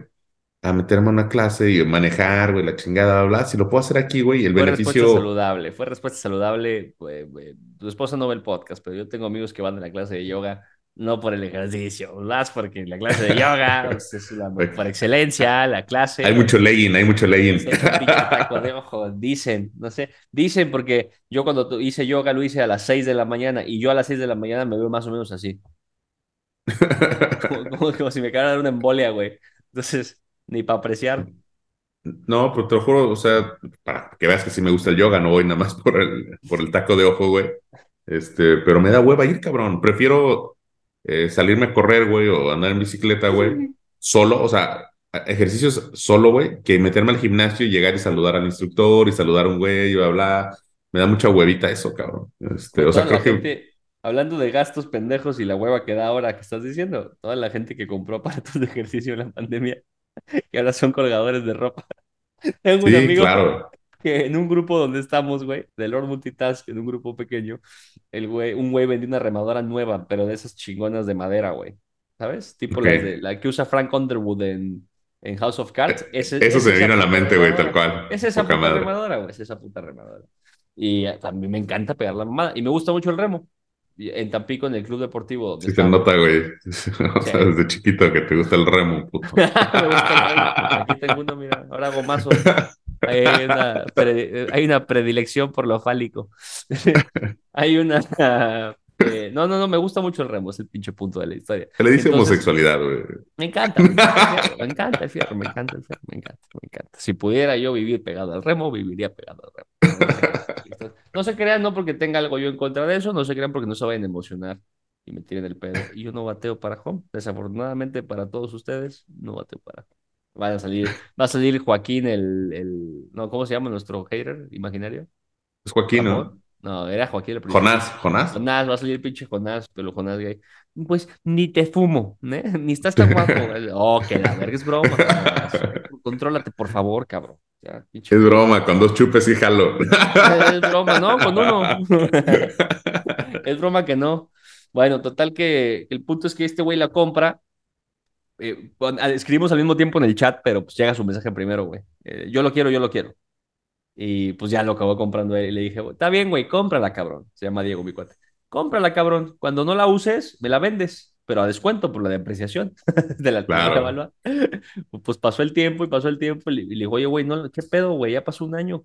[SPEAKER 2] A meterme a una clase y manejar, güey, la chingada, bla, bla. Si lo puedo hacer aquí, güey, el
[SPEAKER 1] Fue respuesta
[SPEAKER 2] beneficio.
[SPEAKER 1] saludable, fue respuesta saludable. pues, güey, tu esposa no ve el podcast, pero yo tengo amigos que van a la clase de yoga, no por el ejercicio, más porque la clase de yoga [laughs] pues, es la, por excelencia, la clase.
[SPEAKER 2] Hay mucho legging, hay mucho legging.
[SPEAKER 1] Dicen, no sé, dicen porque yo cuando hice yoga lo hice a las 6 de la mañana y yo a las 6 de la mañana me veo más o menos así, como, como- como si me acabara de dar una embolia, güey. Entonces, ni para apreciar.
[SPEAKER 2] No, pero te lo juro, o sea, para que veas que sí me gusta el yoga, no voy nada más por el, por el taco de ojo, güey. Este, pero me da hueva ir, cabrón. Prefiero eh, salirme a correr, güey, o andar en bicicleta, güey, solo. O sea, ejercicios solo, güey, que meterme al gimnasio y llegar y saludar al instructor y saludar a un güey y bla, bla. Me da mucha huevita eso, cabrón. Este, o sea, creo que
[SPEAKER 1] hablando de gastos pendejos y la hueva que da ahora que estás diciendo, toda la gente que compró [laughs] aparatos de ejercicio en la pandemia, que ahora son colgadores de ropa. [laughs] Tengo un
[SPEAKER 2] sí,
[SPEAKER 1] amigo
[SPEAKER 2] claro.
[SPEAKER 1] que en un grupo donde estamos, güey, de Lord Multitask, en un grupo pequeño, el güey, un güey vendió una remadora nueva, pero de esas chingonas de madera, güey. ¿Sabes? Tipo
[SPEAKER 2] Ok.
[SPEAKER 1] las de, la que usa Frank Underwood en, en House of Cards. Ese-
[SPEAKER 2] Eso
[SPEAKER 1] es
[SPEAKER 2] se vino a la mente, güey, tal cual.
[SPEAKER 1] Es esa
[SPEAKER 2] Poca
[SPEAKER 1] puta
[SPEAKER 2] madre.
[SPEAKER 1] remadora, güey, es esa puta remadora. Y eh, también me encanta pegar la mamada. Y me gusta mucho el remo. En Tampico, en el club deportivo donde
[SPEAKER 2] Sí te
[SPEAKER 1] estamos.
[SPEAKER 2] nota, güey. [laughs] O sea, desde chiquito que te gusta el remo, [laughs] puto.
[SPEAKER 1] Me gusta el remo. Aquí tengo uno, mira, ahora hago mazo. Hay una, pre- hay una predilección por lo fálico. [laughs] Hay una... eh, no, no, no, me gusta mucho el remo, es el pinche punto de la historia.
[SPEAKER 2] Se le dice
[SPEAKER 1] Entonces-
[SPEAKER 2] homosexualidad, güey.
[SPEAKER 1] Me encanta, me encanta el fierro, me encanta el fierro, me encanta el fierro, me encanta, me encanta. Si pudiera yo vivir pegado al remo, viviría pegado al remo. [laughs] No se crean, no porque tenga algo yo en contra de eso, no se crean porque no se vayan a emocionar y me tiren el pedo. Y yo no bateo para home. Desafortunadamente para todos ustedes, no bateo para home. Va a salir, va a salir Joaquín, el, el, no, ¿cómo se llama nuestro hater imaginario?
[SPEAKER 2] Es Joaquín, ¿no?
[SPEAKER 1] No, era Joaquín el.
[SPEAKER 2] Jonás, Jonás.
[SPEAKER 1] Jonás, va a salir el pinche Jonás, pero Jonás gay. Pues ni te fumo, ¿eh? Ni estás tan guapo. [laughs] Oh, que la verga es broma. [laughs] Contrólate, por favor, cabrón. Ya,
[SPEAKER 2] Es broma, con dos chupes y jalo.
[SPEAKER 1] Es broma, ¿no? Con uno. [laughs] Es broma que no. Bueno, total que el punto es que este güey la compra. eh, escribimos al mismo tiempo en el chat, pero pues llega su mensaje primero, güey. Eh, yo lo quiero, yo lo quiero. Y pues ya lo acabó comprando él. Y le dije, está bien, güey, cómprala, cabrón. Se llama Diego, mi cuate. Cómprala, cabrón. Cuando no la uses, me la vendes, pero a descuento por la depreciación [laughs] de la
[SPEAKER 2] Claro. [laughs]
[SPEAKER 1] Pues pasó el tiempo y pasó el tiempo. Y le digo, oye, güey, no, ¿qué pedo, güey? Ya pasó un año.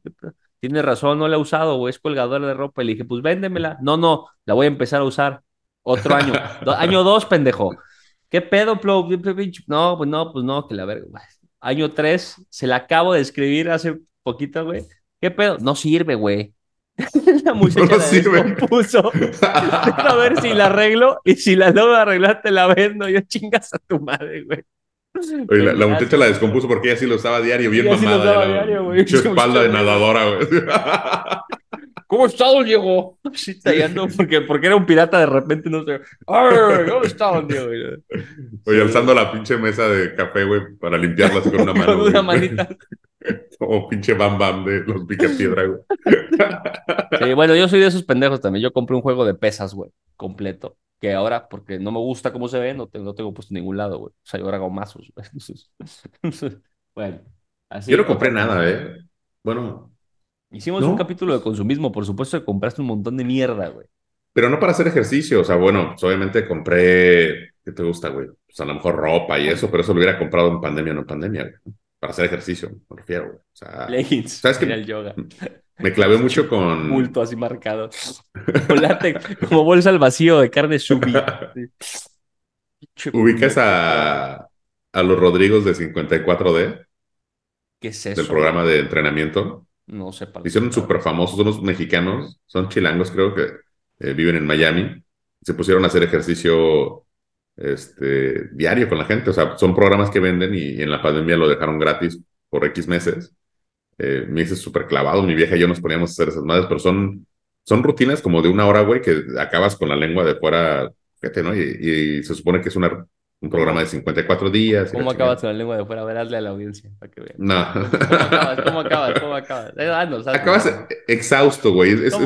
[SPEAKER 1] Tienes razón, no la he usado, güey, es colgadora de ropa. Y le dije, pues véndemela. No, no, la voy a empezar a usar. Otro año. [laughs] Do- año dos, pendejo. ¿Qué pedo, Plo? No, pues no, pues no, que la verga. güey. Año tres, se la acabo de escribir hace poquito, güey. ¿Qué pedo? No sirve, güey. [laughs] La muchacha
[SPEAKER 2] No
[SPEAKER 1] la descompuso. [laughs] a ver si la arreglo y si la logro arreglar te la vendo. Yo chingas a tu madre, güey.
[SPEAKER 2] Oye, la, la muchacha la descompuso porque ella sí lo usaba diario, bien
[SPEAKER 1] Ella sí lo
[SPEAKER 2] mamada.
[SPEAKER 1] usaba diario, güey.
[SPEAKER 2] espalda de nadadora, güey. [laughs]
[SPEAKER 1] ¿Cómo está, don Diego? Así tallando, porque, porque era un pirata de repente, no sé. ¡Ay! ¿Cómo está, don Diego?
[SPEAKER 2] Oye, alzando la pinche mesa de café, güey, para limpiarla así con una mano.
[SPEAKER 1] Con una
[SPEAKER 2] güey.
[SPEAKER 1] manita.
[SPEAKER 2] Como pinche bam bam de los picapiedra, güey.
[SPEAKER 1] Sí, bueno, yo soy de esos pendejos también. Yo compré un juego de pesas, güey, completo. Que ahora, porque no me gusta cómo se ve, no, te- no tengo puesto en ningún lado, güey. O sea, yo ahora hago mazos, güey. [laughs] Entonces, bueno, así.
[SPEAKER 2] Yo no compré nada, ¿eh? Bueno,
[SPEAKER 1] Hicimos
[SPEAKER 2] ¿No?
[SPEAKER 1] un capítulo de consumismo, por supuesto que compraste un montón de mierda, güey.
[SPEAKER 2] pero no para hacer ejercicio. O sea, bueno, pues obviamente compré. ¿Qué te gusta, güey? Pues a lo mejor ropa y eso, pero eso lo hubiera comprado en pandemia, no en pandemia, güey. Para hacer ejercicio, me refiero. O sea,
[SPEAKER 1] Leggings,
[SPEAKER 2] ¿sabes
[SPEAKER 1] al yoga.
[SPEAKER 2] me clavé mucho con.
[SPEAKER 1] Bulto así marcado. Como bolsa al vacío de carne subi.
[SPEAKER 2] ¿Ubicas a, a los Rodrigos de 54D
[SPEAKER 1] ¿Qué es eso?
[SPEAKER 2] del programa de entrenamiento?
[SPEAKER 1] No sé. para
[SPEAKER 2] Hicieron súper famosos, son unos mexicanos, son chilangos, creo que eh, viven en Miami. Se pusieron a hacer ejercicio este, diario con la gente. O sea, son programas que venden y, en la pandemia lo dejaron gratis por X meses. Eh, me hice súper clavado, mi vieja y yo nos poníamos a hacer esas madres, pero son, son rutinas como de una hora, güey, que acabas con la lengua de fuera, fíjate, ¿no? Y, y se supone que es una, un programa de 54 días.
[SPEAKER 1] ¿Cómo acabas con la lengua de fuera? A ver, hazle a la audiencia para que vean.
[SPEAKER 2] No. [laughs]
[SPEAKER 1] ¿Cómo acabas? ¿Cómo acabas? ¿Cómo acabas? Eh, haznos, haznos.
[SPEAKER 2] Acabas exhausto, güey. Es, un,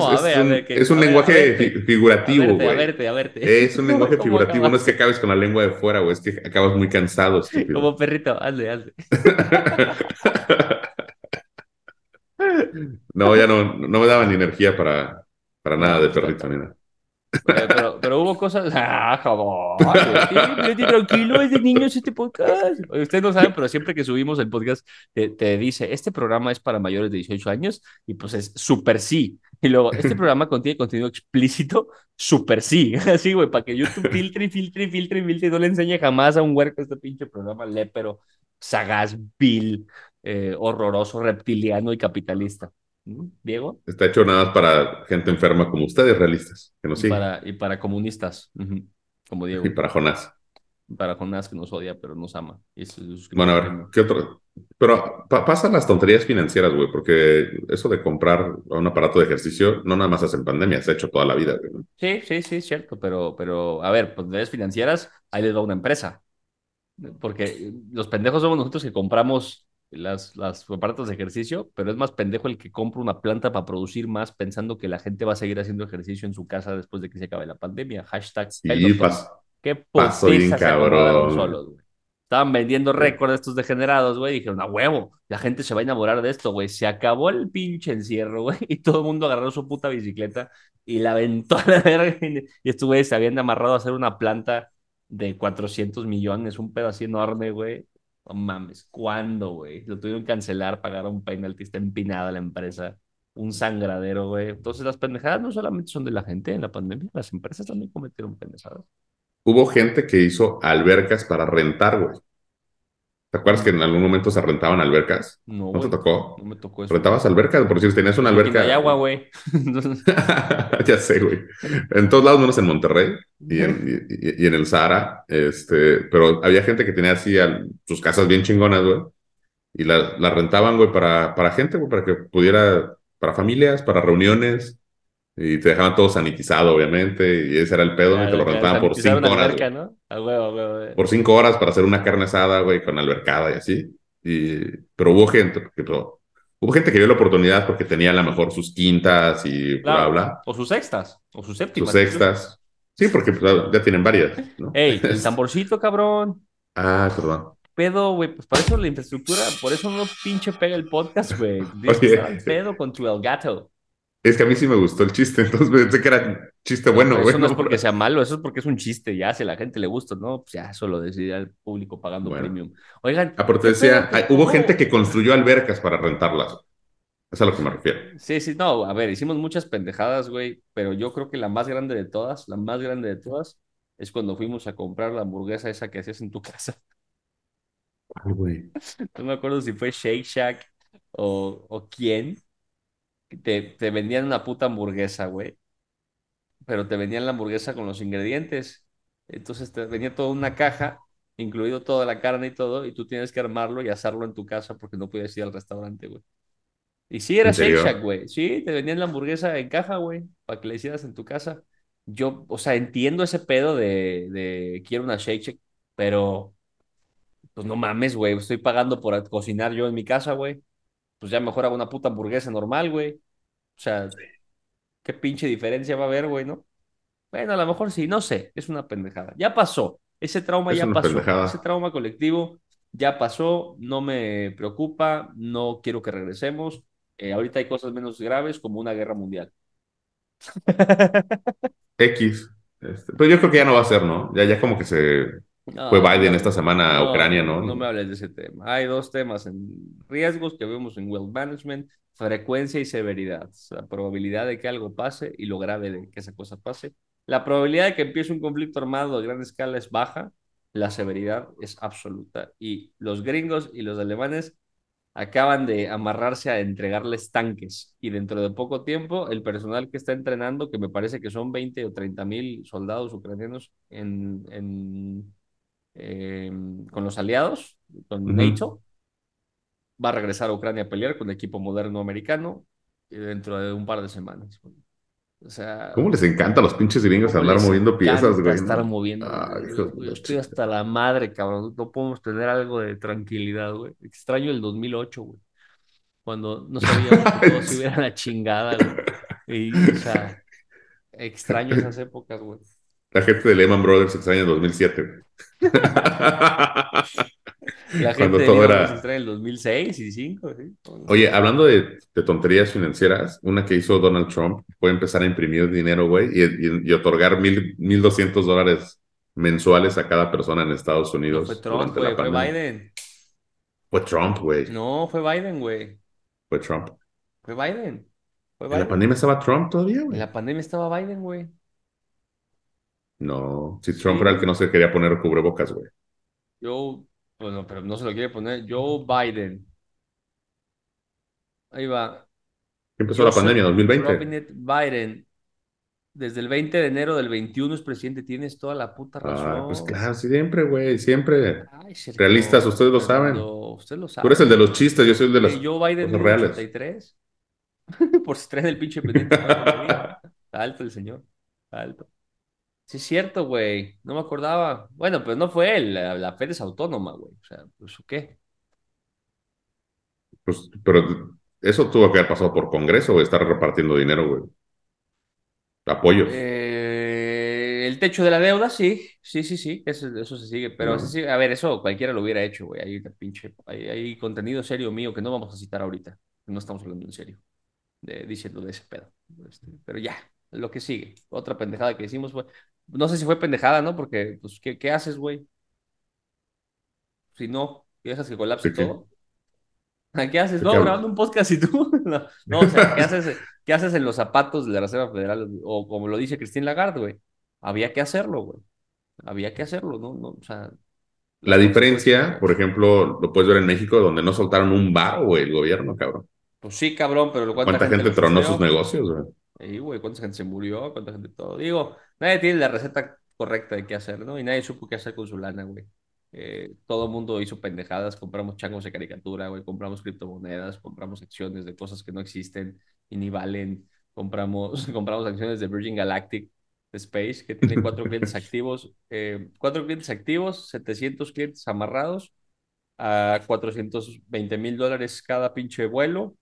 [SPEAKER 1] ver, ¿qué?
[SPEAKER 2] es un
[SPEAKER 1] A ver,
[SPEAKER 2] lenguaje
[SPEAKER 1] verte.
[SPEAKER 2] figurativo,
[SPEAKER 1] a verte, a
[SPEAKER 2] güey.
[SPEAKER 1] verte, a verte.
[SPEAKER 2] Es un [laughs] lenguaje
[SPEAKER 1] ¿Cómo
[SPEAKER 2] figurativo, no es que acabes con la lengua de fuera, güey, es que acabas muy cansado, estúpido.
[SPEAKER 1] Como perrito, hazle, hazle. [laughs]
[SPEAKER 2] No, ya no, no me daba ni energía para, para nada de perrito ni nada.
[SPEAKER 1] Pero, pero hubo cosas. [laughs] ¡Ah, tranquilo, es de niños este podcast. Ustedes no saben, pero siempre que subimos el podcast, te, dice: Este programa es para mayores de 18 años, y pues es súper sí. Y luego, este programa contiene contenido explícito, súper sí. [laughs] Así, güey, para que YouTube filtre y filtre filtre filtre y no le enseñe jamás a un huerco este pinche programa lépero, sagaz, vil, eh, horroroso, reptiliano y capitalista. Diego?
[SPEAKER 2] Está hecho nada más para gente enferma como ustedes, realistas, que nos
[SPEAKER 1] Y
[SPEAKER 2] siguen.
[SPEAKER 1] para, y para comunistas, como Diego.
[SPEAKER 2] Y para Jonás.
[SPEAKER 1] para Jonás que nos odia, pero nos ama. Es-
[SPEAKER 2] Bueno, a ver, ¿qué otro? Pero pa- pasan las tonterías financieras, güey, porque eso de comprar un aparato de ejercicio no nada más hace en pandemia, se ha hecho toda la vida, güey. ¿no?
[SPEAKER 1] Sí, sí, sí, es cierto, pero, pero, a ver, pues de financieras, ahí les va una empresa. Porque los pendejos somos nosotros que compramos las, las aparatos de ejercicio, pero es más pendejo el que compra una planta para producir más pensando que la gente va a seguir haciendo ejercicio en su casa después de que se acabe la pandemia. Hashtag
[SPEAKER 2] Sí, pas-
[SPEAKER 1] Qué
[SPEAKER 2] pasó bien cabrón.
[SPEAKER 1] solos, güey. Estaban vendiendo récords estos degenerados, güey. Dijeron, a huevo, la gente se va a enamorar de esto, güey. Se acabó el pinche encierro, güey. [laughs] Y todo el mundo agarró su puta bicicleta y la aventó a la verga. Y estos güeyes se habían amarrado a hacer una planta de 400 millones, un pedo así enorme, güey. No mames, ¿cuándo, güey? Lo tuvieron que cancelar, pagaron un penalti, está empinada la empresa. Un sangradero, güey. Entonces las pendejadas no solamente son de la gente en la pandemia, las empresas también cometieron pendejadas.
[SPEAKER 2] Hubo gente que hizo albercas para rentar, güey. ¿Te acuerdas que en algún momento se rentaban albercas?
[SPEAKER 1] No,
[SPEAKER 2] ¿No te tocó?
[SPEAKER 1] No me tocó eso.
[SPEAKER 2] ¿Rentabas albercas? Por si tenías una
[SPEAKER 1] Aquí no
[SPEAKER 2] alberca.
[SPEAKER 1] hay agua, güey. [laughs] [laughs] [laughs]
[SPEAKER 2] Ya sé, güey. En todos lados, menos en Monterrey y en, y- y- y en el Sahara. Este, pero había gente que tenía así al- sus casas bien chingonas, güey. Y las la rentaban, güey, para, para gente, güey, para que pudiera, para familias, para reuniones. Y te dejaban todo sanitizado, obviamente. Y ese era el pedo,
[SPEAKER 1] Ah,
[SPEAKER 2] y te lo
[SPEAKER 1] la-
[SPEAKER 2] rentaban por cinco horas.
[SPEAKER 1] alberca. ¿no? Huevo, huevo.
[SPEAKER 2] Por cinco horas para hacer una carne asada, güey, con albercada y así. Y, pero hubo gente, porque, pero, hubo gente que vio la oportunidad porque tenía a lo mejor sus quintas y bla,
[SPEAKER 1] Claro.
[SPEAKER 2] bla.
[SPEAKER 1] O sus sextas, o sus
[SPEAKER 2] sus
[SPEAKER 1] séptimas.
[SPEAKER 2] sextas. Sí, porque pues, ya tienen varias, ¿no?
[SPEAKER 1] Ey, [laughs] el tamborcito, cabrón.
[SPEAKER 2] Ah, perdón.
[SPEAKER 1] Pedo, güey. Pues para eso la infraestructura, por eso no pinche pega el podcast, güey. [laughs] Pedo con tu el gato.
[SPEAKER 2] Es que a mí sí me gustó el chiste, [laughs] entonces pensé que era chiste bueno,
[SPEAKER 1] Pero
[SPEAKER 2] güey.
[SPEAKER 1] eso no es porque sea malo, eso es porque es un chiste. Ya, si a la gente le gusta, ¿no? Pues ya, eso lo decidirá el público pagando
[SPEAKER 2] Bueno.
[SPEAKER 1] premium. Oigan.
[SPEAKER 2] Aparte
[SPEAKER 1] ¿qué
[SPEAKER 2] decía, hay- hubo gente que construyó albercas para rentarlas. Es a lo que me refiero.
[SPEAKER 1] Sí, sí, no, a ver, hicimos muchas pendejadas, güey, pero yo creo que la más grande de todas, la más grande de todas, es cuando fuimos a comprar la hamburguesa esa que hacías en tu [laughs] casa.
[SPEAKER 2] Ay, güey.
[SPEAKER 1] No me acuerdo si fue Shake Shack o, o quién. Te, te vendían una puta hamburguesa, güey. Pero te vendían la hamburguesa con los ingredientes. Entonces te venía toda una caja, incluido toda la carne y todo, y tú tienes que armarlo y hacerlo en tu casa porque no podías ir al restaurante, güey. Y sí, era
[SPEAKER 2] ¿En
[SPEAKER 1] Shake? Shack, güey. Sí, te vendían la hamburguesa en caja, güey, para que la hicieras en tu casa. Yo, o sea, entiendo ese pedo de, de quiero una Shake Shack, pero pues no mames, güey, estoy pagando por cocinar yo en mi casa, güey. Pues ya mejor hago una puta hamburguesa normal, güey. O sea, qué pinche diferencia va a haber, güey, ¿no? Bueno, a lo mejor sí, no sé, es una pendejada. Ya pasó, ese trauma
[SPEAKER 2] Es
[SPEAKER 1] ya pasó,
[SPEAKER 2] pendejada.
[SPEAKER 1] ese trauma colectivo ya pasó, no me preocupa, no quiero que regresemos. Eh, ahorita hay cosas menos graves como una guerra mundial. [laughs]
[SPEAKER 2] X. Este, pero yo creo que ya no va a ser, ¿no? Ya, ya como que se
[SPEAKER 1] No,
[SPEAKER 2] fue Biden esta semana a
[SPEAKER 1] no,
[SPEAKER 2] Ucrania, ¿no?
[SPEAKER 1] No me hables de ese tema. Hay dos temas en riesgos que vemos en Wealth Management, frecuencia y severidad. La probabilidad de que algo pase y lo grave de que esa cosa pase. La probabilidad de que empiece un conflicto armado a gran escala es baja, la severidad es absoluta. Y los gringos y los alemanes acaban de amarrarse a entregarles tanques y dentro de poco tiempo el personal que está entrenando, que me parece que son 20 o 30 mil soldados ucranianos en, en, eh, con los aliados, con
[SPEAKER 2] Ujú.
[SPEAKER 1] NATO, va a regresar a Ucrania a pelear con equipo moderno americano eh, dentro de un par de semanas. O sea,
[SPEAKER 2] ¿Cómo les encanta a los pinches gringos
[SPEAKER 1] ¿Cómo
[SPEAKER 2] andar
[SPEAKER 1] les
[SPEAKER 2] moviendo piezas, güey?
[SPEAKER 1] estar moviendo.
[SPEAKER 2] Ay, de
[SPEAKER 1] Yo estoy hasta la madre, cabrón. No podemos tener algo de tranquilidad, güey. Extraño el 2008, güey. Cuando no sabíamos [laughs] que todo se hubiera a la chingada, güey. Y, o sea, [laughs] extraño esas épocas, güey.
[SPEAKER 2] La gente de Lehman Brothers extraña el 2007. güey.
[SPEAKER 1] La [laughs]
[SPEAKER 2] Cuando
[SPEAKER 1] gente de
[SPEAKER 2] todo era-
[SPEAKER 1] extraña el 2006 y 2005, ¿sí?
[SPEAKER 2] Oye, hablando de, de tonterías financieras, una que hizo Donald Trump fue empezar a imprimir dinero, güey, y, y- y otorgar mil, 1.200 dólares mensuales a cada persona en Estados
[SPEAKER 1] No
[SPEAKER 2] Unidos.
[SPEAKER 1] fue Trump,
[SPEAKER 2] durante
[SPEAKER 1] güey, fue. Biden.
[SPEAKER 2] Fue Trump, güey.
[SPEAKER 1] No, fue Biden, güey.
[SPEAKER 2] Fue Trump.
[SPEAKER 1] Fue Biden. Fue
[SPEAKER 2] ¿En la
[SPEAKER 1] Biden.
[SPEAKER 2] pandemia estaba Trump todavía,
[SPEAKER 1] En
[SPEAKER 2] güey?
[SPEAKER 1] la pandemia estaba Biden, güey.
[SPEAKER 2] No, si Trump
[SPEAKER 1] Sí.
[SPEAKER 2] era el que no se quería poner cubrebocas, güey.
[SPEAKER 1] Joe, bueno, pero no se lo quiere poner. Joe Biden. Ahí va.
[SPEAKER 2] ¿Qué empezó la pandemia? ¿2020?
[SPEAKER 1] Robinette Biden. Desde el 20 de enero del 21 es presidente, tienes toda la puta razón.
[SPEAKER 2] Ah, pues claro, siempre, güey, siempre.
[SPEAKER 1] Ay, Sergio
[SPEAKER 2] Realistas, ustedes lo saben.
[SPEAKER 1] Fernando, Usted lo sabe.
[SPEAKER 2] Tú eres el de los chistes, yo soy el de
[SPEAKER 1] Eh, Joe Biden en
[SPEAKER 2] reales.
[SPEAKER 1] 83. [laughs] Por si traen el pinche pendiente. [laughs] alto el señor. Alto. Sí, es cierto, güey. No me acordaba. Bueno, pues no fue él. La, la Fed es autónoma, güey. O sea, pues ¿qué?
[SPEAKER 2] Pues, pero eso tuvo que haber pasado por Congreso, güey, estar repartiendo dinero, güey. Apoyos.
[SPEAKER 1] Eh, el techo de la deuda, sí. Sí, sí, sí. Eso, eso se sigue. Pero eso sí, a ver, eso cualquiera lo hubiera hecho, güey. Hay, una pinche, hay, hay contenido serio mío que no vamos a citar ahorita. No estamos hablando en serio. De, diciendo de ese pedo. Este, pero ya, lo que sigue. Otra pendejada que hicimos fue. No sé si fue pendejada, ¿no? Porque, pues, ¿qué, qué haces, güey? Si no, dejas que colapse todo. [laughs] ¿Qué haces?
[SPEAKER 2] ¿De
[SPEAKER 1] No, grabando un podcast y tú. [laughs] No, no, o sea, ¿qué haces, ¿qué haces en los zapatos de la Reserva Federal? O como lo dice Christine Lagarde, güey. Había que hacerlo, güey. Había que hacerlo, ¿no? no o sea,
[SPEAKER 2] La diferencia, por ejemplo, lo puedes ver en México, donde no soltaron un bar, güey, el gobierno, cabrón.
[SPEAKER 1] Pues sí, cabrón, pero ¿cuánta,
[SPEAKER 2] ¿Cuánta gente
[SPEAKER 1] lo
[SPEAKER 2] tronó sus negocios, güey?
[SPEAKER 1] Sí, güey, cuánta gente se murió, cuánta gente todo. Digo, nadie tiene la receta correcta de qué hacer, ¿no? Y nadie supo qué hacer con su lana, güey. Eh, todo el mundo hizo pendejadas, compramos changos de caricatura, güey, compramos criptomonedas, compramos acciones de cosas que no existen y ni valen, compramos, [laughs] compramos acciones de Virgin Galactic Space, que tiene cuatro clientes [laughs] activos, eh, cuatro clientes activos, 700 clientes amarrados a 420 mil dólares cada pinche vuelo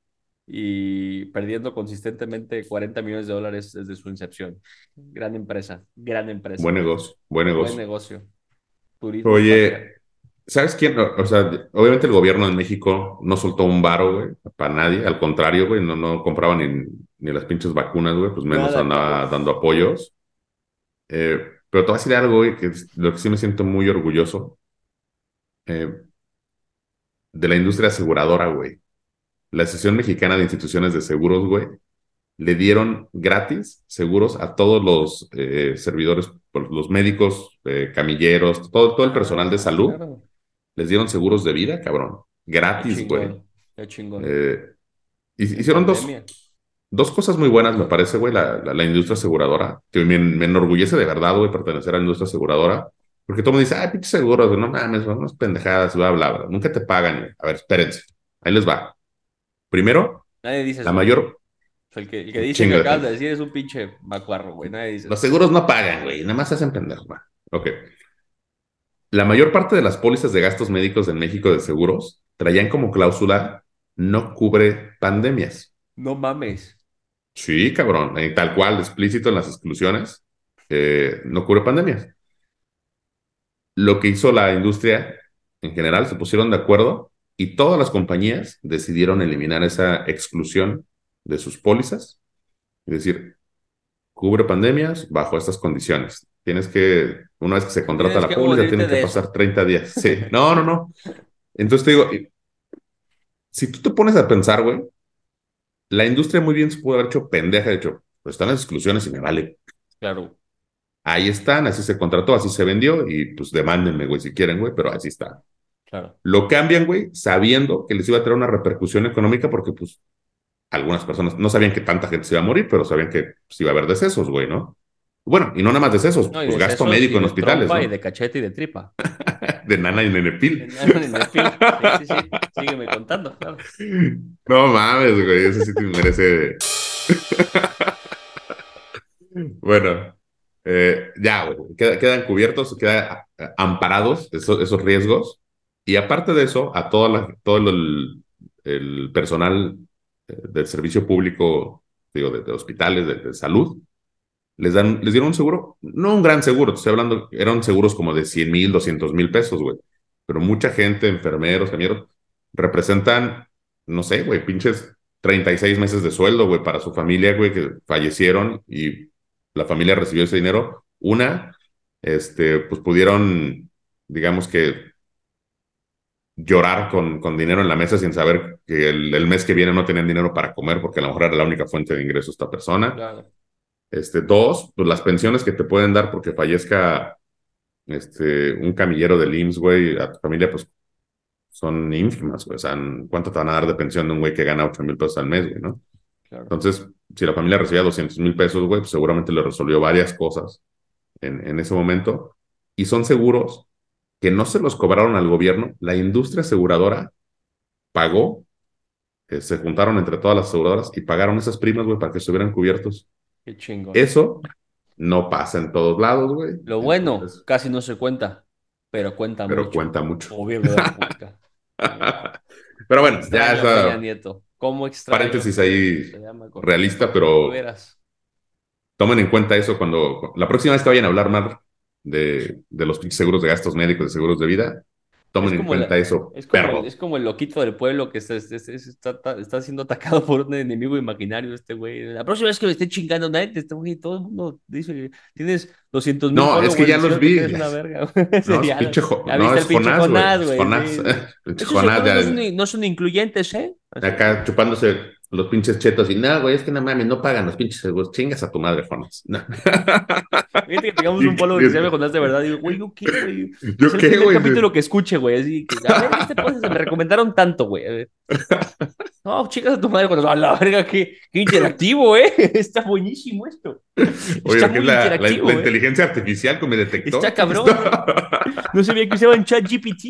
[SPEAKER 1] y perdiendo consistentemente 40 millones de dólares desde su incepción. Gran empresa, gran empresa.
[SPEAKER 2] Buen negocio, buen
[SPEAKER 1] Buen
[SPEAKER 2] negocio.
[SPEAKER 1] negocio. Turismo
[SPEAKER 2] Oye. ¿sabes quién? O sea, obviamente el gobierno de México no soltó un varo, güey, para nadie. Al contrario, güey, no, no compraba ni, ni las pinches vacunas, güey, pues menos
[SPEAKER 1] Nada,
[SPEAKER 2] andaba dando apoyos. Eh, pero te voy a decir algo, güey, que es lo que sí me siento muy orgulloso. eh, de la industria aseguradora, güey. La Asociación Mexicana de Instituciones de Seguros, güey, le dieron gratis seguros a todos los eh, servidores, los médicos, eh, camilleros, todo, todo el personal de salud.
[SPEAKER 1] Claro.
[SPEAKER 2] Les dieron seguros de vida, cabrón. Gratis, güey.
[SPEAKER 1] Qué chingón.
[SPEAKER 2] Eh, hi- hicieron dos, dos cosas muy buenas, me parece, güey, la, la, la industria aseguradora. Que me, me enorgullece de verdad, güey, pertenecer a la industria aseguradora. Porque todo el mundo dice, ay, pinches seguros, güey, no mames, son unas pendejadas, bla, bla, bla. Nunca te pagan, güey. A ver, espérense. Ahí les va. Primero,
[SPEAKER 1] Nadie dice
[SPEAKER 2] la
[SPEAKER 1] eso.
[SPEAKER 2] mayor,
[SPEAKER 1] O sea, el que, el que dice
[SPEAKER 2] Chingo
[SPEAKER 1] que acabas de decir es un pinche macuarro, güey. Nadie dice
[SPEAKER 2] Los
[SPEAKER 1] eso.
[SPEAKER 2] seguros no pagan, güey, nada más hacen pendejos. güey. Ok. La mayor parte de las pólizas de gastos médicos en México de seguros traían como cláusula no cubre pandemias.
[SPEAKER 1] No mames.
[SPEAKER 2] Sí, cabrón, eh, tal cual, explícito en las exclusiones, eh, no cubre pandemias. Lo que hizo la industria en general, se pusieron de acuerdo y todas las compañías decidieron eliminar esa exclusión de sus pólizas. Es decir, cubre pandemias bajo estas condiciones. Tienes que, una vez que se contrata
[SPEAKER 1] Tienes
[SPEAKER 2] la póliza, tienen que pasar
[SPEAKER 1] eso.
[SPEAKER 2] 30 días. [laughs] Sí, no, no, no. Entonces te digo, si tú te pones a pensar, güey, la industria muy bien se pudo haber hecho pendeja, de hecho, pues están las exclusiones y me vale.
[SPEAKER 1] Claro.
[SPEAKER 2] Ahí están, así se contrató, así se vendió y pues demándenme, güey, si quieren, güey, pero así está.
[SPEAKER 1] Claro.
[SPEAKER 2] Lo cambian, güey, sabiendo que les iba a traer una repercusión económica porque, pues, algunas personas no sabían que tanta gente se iba a morir, pero sabían que pues, iba a haber decesos, güey, ¿no? Bueno, y no nada más decesos,
[SPEAKER 1] No, y
[SPEAKER 2] pues
[SPEAKER 1] de
[SPEAKER 2] gasto médico
[SPEAKER 1] y
[SPEAKER 2] en
[SPEAKER 1] de
[SPEAKER 2] hospitales.
[SPEAKER 1] Y de cachete y de tripa. [laughs]
[SPEAKER 2] De nana y nenepil.
[SPEAKER 1] Film. Sí, sí, sí. Sígueme contando, claro.
[SPEAKER 2] No mames, güey, eso sí te merece. bueno, eh, ya, güey, queda- quedan cubiertos, quedan eh, amparados esos, esos riesgos. Y aparte de eso, a toda la- todo el, personal eh, del servicio público, digo, de, hospitales, de, salud, les, dan, les dieron un seguro, no un gran seguro, estoy hablando, eran seguros como de 100 mil, 200 mil pesos, güey. Pero mucha gente, enfermeros, camilleros, representan, no sé, güey, pinches 36 meses de sueldo, güey, para su familia, güey, que fallecieron y la familia recibió ese dinero. Una, este, pues pudieron, digamos que llorar con, con dinero en la mesa sin saber que el, el mes que viene no tenían dinero para comer porque a lo mejor era la única fuente de ingreso esta persona.
[SPEAKER 1] Claro.
[SPEAKER 2] Este, dos, pues las pensiones que te pueden dar porque fallezca este, un camillero del IMSS, güey, a tu familia, pues son ínfimas, güey. O sea, ¿cuánto te van a dar de pensión de un güey que gana 8 mil pesos al mes, güey, no?
[SPEAKER 1] Claro.
[SPEAKER 2] Entonces, si la familia recibía 200 mil pesos, güey, pues seguramente le resolvió varias cosas en, en ese momento. Y son seguros que no se los cobraron al gobierno. La industria aseguradora pagó, eh, se juntaron entre todas las aseguradoras y pagaron esas primas, güey, para que estuvieran cubiertos.
[SPEAKER 1] Qué chingón.
[SPEAKER 2] Eso no pasa en todos lados, güey.
[SPEAKER 1] Lo bueno,
[SPEAKER 2] Entonces,
[SPEAKER 1] casi no se cuenta, pero cuenta
[SPEAKER 2] pero
[SPEAKER 1] mucho.
[SPEAKER 2] cuenta mucho.
[SPEAKER 1] Obvio, [laughs]
[SPEAKER 2] pero bueno, ya
[SPEAKER 1] Nieto. ¿Cómo extraño?
[SPEAKER 2] paréntesis ahí realista, pero tomen en cuenta eso cuando la próxima vez que vayan a hablar más de, de los pinches seguros de gastos médicos, de seguros de vida, tomen
[SPEAKER 1] Es
[SPEAKER 2] en cuenta
[SPEAKER 1] la-
[SPEAKER 2] eso,
[SPEAKER 1] Es como,
[SPEAKER 2] perro.
[SPEAKER 1] es como el loquito del pueblo que está, es- es- es- está, está- está siendo atacado por un enemigo imaginario, este güey. La próxima vez que me esté chingando nadie, este güey, todo el mundo dice, tienes 200 mil
[SPEAKER 2] No, es que ya los vi.
[SPEAKER 1] Es una verga,
[SPEAKER 2] No, es pinche
[SPEAKER 1] lo-
[SPEAKER 2] no, es Jonás, güey.
[SPEAKER 1] No, son, incluyentes, ¿eh? Así.
[SPEAKER 2] acá chupándose los pinches chetos y no, güey, es que no mames, no pagan los pinches seguros. Chingas a tu madre, Jonas. No. [laughs]
[SPEAKER 1] Fíjate que tengamos un polo que se llame Jonás de verdad. Digo, güey, ¿yo qué, güey?
[SPEAKER 2] ¿Yo
[SPEAKER 1] es el
[SPEAKER 2] qué,
[SPEAKER 1] primer
[SPEAKER 2] güey?
[SPEAKER 1] capítulo que escuche, güey. Así que, a ver, este podcast me recomendaron tanto, güey. [laughs] No, chicas a tu madre, cuando a la verga, qué, qué interactivo, ¿eh? [laughs] Está buenísimo esto.
[SPEAKER 2] Oye,
[SPEAKER 1] Está
[SPEAKER 2] es la, la-
[SPEAKER 1] interactivo,
[SPEAKER 2] la
[SPEAKER 1] ¿eh?
[SPEAKER 2] inteligencia artificial que me detectó.
[SPEAKER 1] Está cabrón. [laughs] No sabía que usaban chat GPT,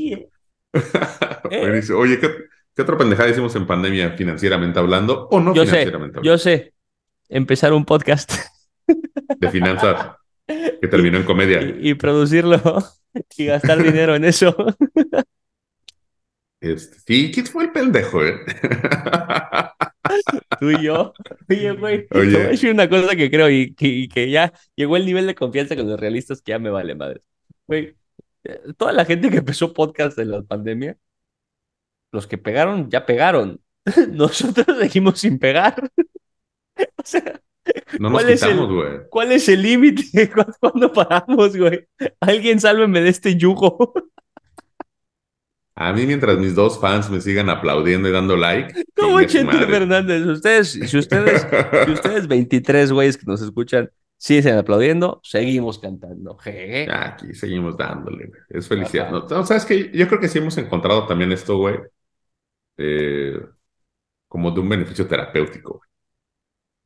[SPEAKER 1] ¿eh?
[SPEAKER 2] Oye, ¿qué, qué otra pendejada hicimos en pandemia financieramente hablando o no
[SPEAKER 1] Yo sé,
[SPEAKER 2] financieramente hablando?
[SPEAKER 1] yo sé. Empezar un podcast
[SPEAKER 2] De finanzas que terminó en comedia.
[SPEAKER 1] y, y producirlo [laughs] y gastar [laughs] dinero en eso.
[SPEAKER 2] Este, sí, ¿quién fue el pendejo, eh?
[SPEAKER 1] Tú y yo. Oye, güey,
[SPEAKER 2] Oye.
[SPEAKER 1] voy a decir una cosa que creo y que, y que ya llegó el nivel de confianza con los realistas que ya me vale madre. Güey, eh, toda la gente que empezó podcast en la pandemia, los que pegaron, ya pegaron. [laughs] Nosotros seguimos sin pegar. O sea,
[SPEAKER 2] No nos
[SPEAKER 1] ¿Cuál es el-
[SPEAKER 2] quitamos, güey.
[SPEAKER 1] ¿cuál es el límite? [laughs] ¿Cu- ¿Cuándo paramos, güey? Alguien sálveme de este yugo.
[SPEAKER 2] A mí, mientras mis dos fans me sigan aplaudiendo y dando like. [laughs]
[SPEAKER 1] Como Chente. Fernández. Ustedes, si ustedes, si ustedes 23 güeyes que nos escuchan siguen aplaudiendo, seguimos cantando. Jeje.
[SPEAKER 2] Aquí seguimos dándole, güey. Es felicidad.
[SPEAKER 1] Ajá.
[SPEAKER 2] No, no, ¿sabes qué? Yo creo que sí hemos encontrado también esto, güey. eh, como de un beneficio terapéutico, güey.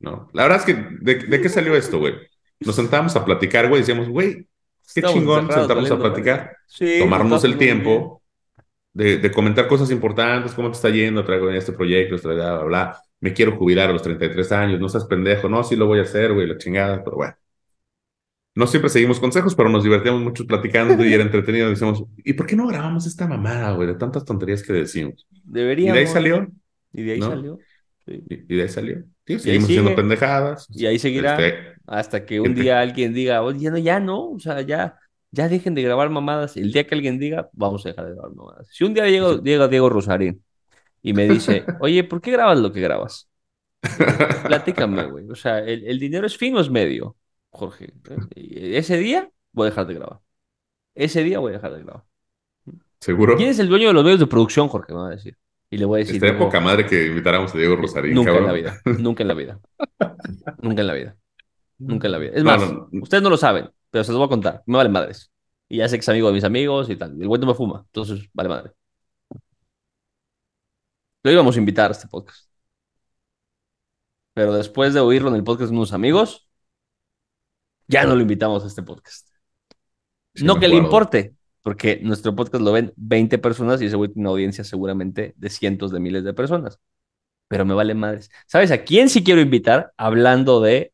[SPEAKER 2] ¿No? La verdad es que, ¿de, de qué salió esto, güey? Nos sentábamos a platicar, güey, y decíamos, güey, qué
[SPEAKER 1] Estamos
[SPEAKER 2] chingón sentarnos a platicar.
[SPEAKER 1] Sí,
[SPEAKER 2] tomarnos el tiempo de, de comentar cosas importantes, cómo te está yendo, traigo este proyecto, bla, bla, bla, bla. Me quiero jubilar a los 33 años, no seas pendejo, no, sí lo voy a hacer, güey, la chingada, pero bueno. No siempre seguimos consejos, pero nos divertíamos mucho platicando y era [laughs] entretenido. Decíamos, ¿y por qué no grabamos esta mamada, güey, de tantas tonterías que decimos? Y
[SPEAKER 1] Deberíamos.
[SPEAKER 2] de ahí salió,
[SPEAKER 1] Y de ahí
[SPEAKER 2] ¿no?
[SPEAKER 1] salió. Sí.
[SPEAKER 2] y, y de ahí salió. Sí, seguimos haciendo pendejadas.
[SPEAKER 1] Y ahí seguirá
[SPEAKER 2] Este,
[SPEAKER 1] hasta que un
[SPEAKER 2] gente-
[SPEAKER 1] día alguien diga, oye, no, ya no, o sea, ya, ya dejen de grabar mamadas. El día que alguien diga, vamos a dejar de grabar mamadas. Si un día llega, llega Diego Rosarín y me dice, [laughs] oye, ¿por qué grabas lo que grabas? Platícame, güey. O sea, ¿el, el dinero es fin o es medio, Jorge? Ese día voy a dejar de grabar. Ese día voy a dejar de grabar.
[SPEAKER 2] ¿Seguro?
[SPEAKER 1] ¿Quién es el dueño de los medios de producción, Jorge? Me va a decir. Y le voy a decir,
[SPEAKER 2] Estaría
[SPEAKER 1] "Diego,
[SPEAKER 2] poca madre que invitáramos a Diego Rosarín,
[SPEAKER 1] nunca en la vida, nunca en la vida. [laughs] Nunca en la vida. Nunca en la vida. Es
[SPEAKER 2] No,
[SPEAKER 1] más,
[SPEAKER 2] no, no.
[SPEAKER 1] ustedes no lo saben, pero se los voy a contar. Me vale madres. Y ya sé que es amigo de mis amigos y tal. El güey no me fuma, entonces vale madre. Lo íbamos a invitar a este podcast. Pero después de oírlo en el podcast de unos amigos, ya no lo invitamos a este podcast.
[SPEAKER 2] Sí,
[SPEAKER 1] no que le importe, porque nuestro podcast lo ven 20 personas y ese güey tiene una audiencia seguramente de cientos de miles de personas. Pero me vale madres. ¿Sabes a quién sí quiero invitar? Hablando de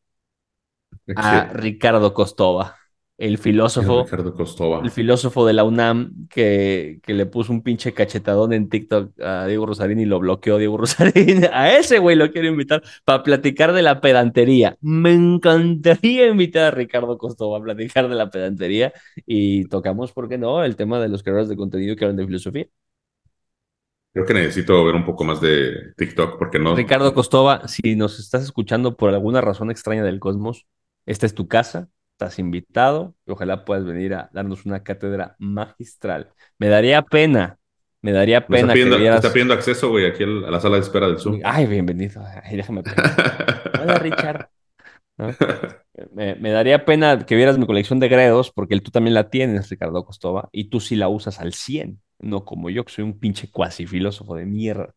[SPEAKER 1] a. Ricardo Costova, el filósofo,
[SPEAKER 2] Ricardo Costova.
[SPEAKER 1] el filósofo de la UNAM que, que le puso un pinche cachetadón en TikTok a Diego Rosarín y lo bloqueó Diego Rosarín. [laughs] A ese güey lo quiero invitar para platicar de la pedantería. Me encantaría invitar a Ricardo Costova a platicar de la pedantería y tocamos, ¿por qué no?, el tema de los creadores de contenido que hablan de filosofía.
[SPEAKER 2] Creo que necesito ver un poco más de TikTok porque no.
[SPEAKER 1] Ricardo Costova, si nos estás escuchando por alguna razón extraña del cosmos, esta es tu casa, estás invitado y ojalá puedas venir a darnos una cátedra magistral. Me daría pena, me daría pena
[SPEAKER 2] está
[SPEAKER 1] que
[SPEAKER 2] pidiendo, te
[SPEAKER 1] vieras...
[SPEAKER 2] está pidiendo acceso, güey, aquí a la sala de espera del Zoom.
[SPEAKER 1] Ay, bienvenido. Ay, déjame. Hola, Richard. ¿No? Me, me daría pena que vieras mi colección de gredos, porque tú también la tienes, Ricardo Costova, y tú sí la usas al 100, no como yo, que soy un pinche cuasi filósofo de mierda.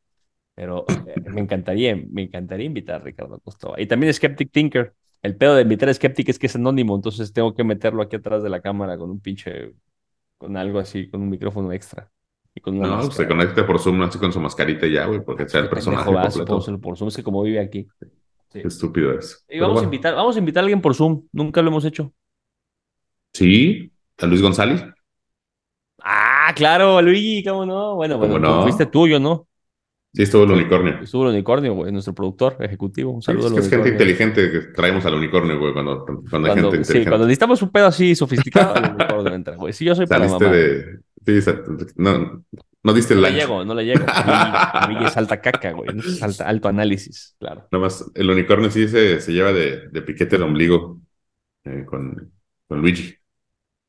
[SPEAKER 1] Pero eh, me encantaría, me encantaría invitar a Ricardo Costova. Y también Skeptic Tinker. El pedo de invitar a Skeptic es que es anónimo, entonces tengo que meterlo aquí atrás de la cámara con un pinche, con algo así, con un micrófono extra. Y con una
[SPEAKER 2] No, pues se conecte por Zoom así con su mascarita ya, güey, porque sea el personaje
[SPEAKER 1] vas,
[SPEAKER 2] completo.
[SPEAKER 1] por Zoom, es que como vive aquí. Sí.
[SPEAKER 2] Estúpido es.
[SPEAKER 1] Y vamos a invitar, vamos a invitar a alguien por Zoom. Nunca lo hemos hecho.
[SPEAKER 2] Sí, a Luis González.
[SPEAKER 1] Ah, claro, Luigi, ¿cómo no? Bueno,
[SPEAKER 2] ¿Cómo
[SPEAKER 1] bueno,
[SPEAKER 2] no?
[SPEAKER 1] fuiste tuyo, ¿no?
[SPEAKER 2] Sí, estuvo el unicornio.
[SPEAKER 1] Estuvo el unicornio, güey, nuestro productor ejecutivo. Un
[SPEAKER 2] Sí,
[SPEAKER 1] saludo
[SPEAKER 2] es que es gente inteligente que traemos al unicornio, güey, cuando, cuando hay
[SPEAKER 1] Cuando,
[SPEAKER 2] gente
[SPEAKER 1] sí,
[SPEAKER 2] inteligente.
[SPEAKER 1] cuando necesitamos un pedo así sofisticado, el unicornio [laughs] entra, güey. Sí, yo soy para
[SPEAKER 2] Saliste
[SPEAKER 1] mamá.
[SPEAKER 2] de. Sí, no, no diste
[SPEAKER 1] No
[SPEAKER 2] el
[SPEAKER 1] le
[SPEAKER 2] like.
[SPEAKER 1] llego, no le llego. [laughs] Luigi, Luigi es alta caca, güey. Es alta- alto análisis, claro.
[SPEAKER 2] Nada más, el unicornio sí se, se lleva de, de piquete el ombligo eh, con, con Luigi.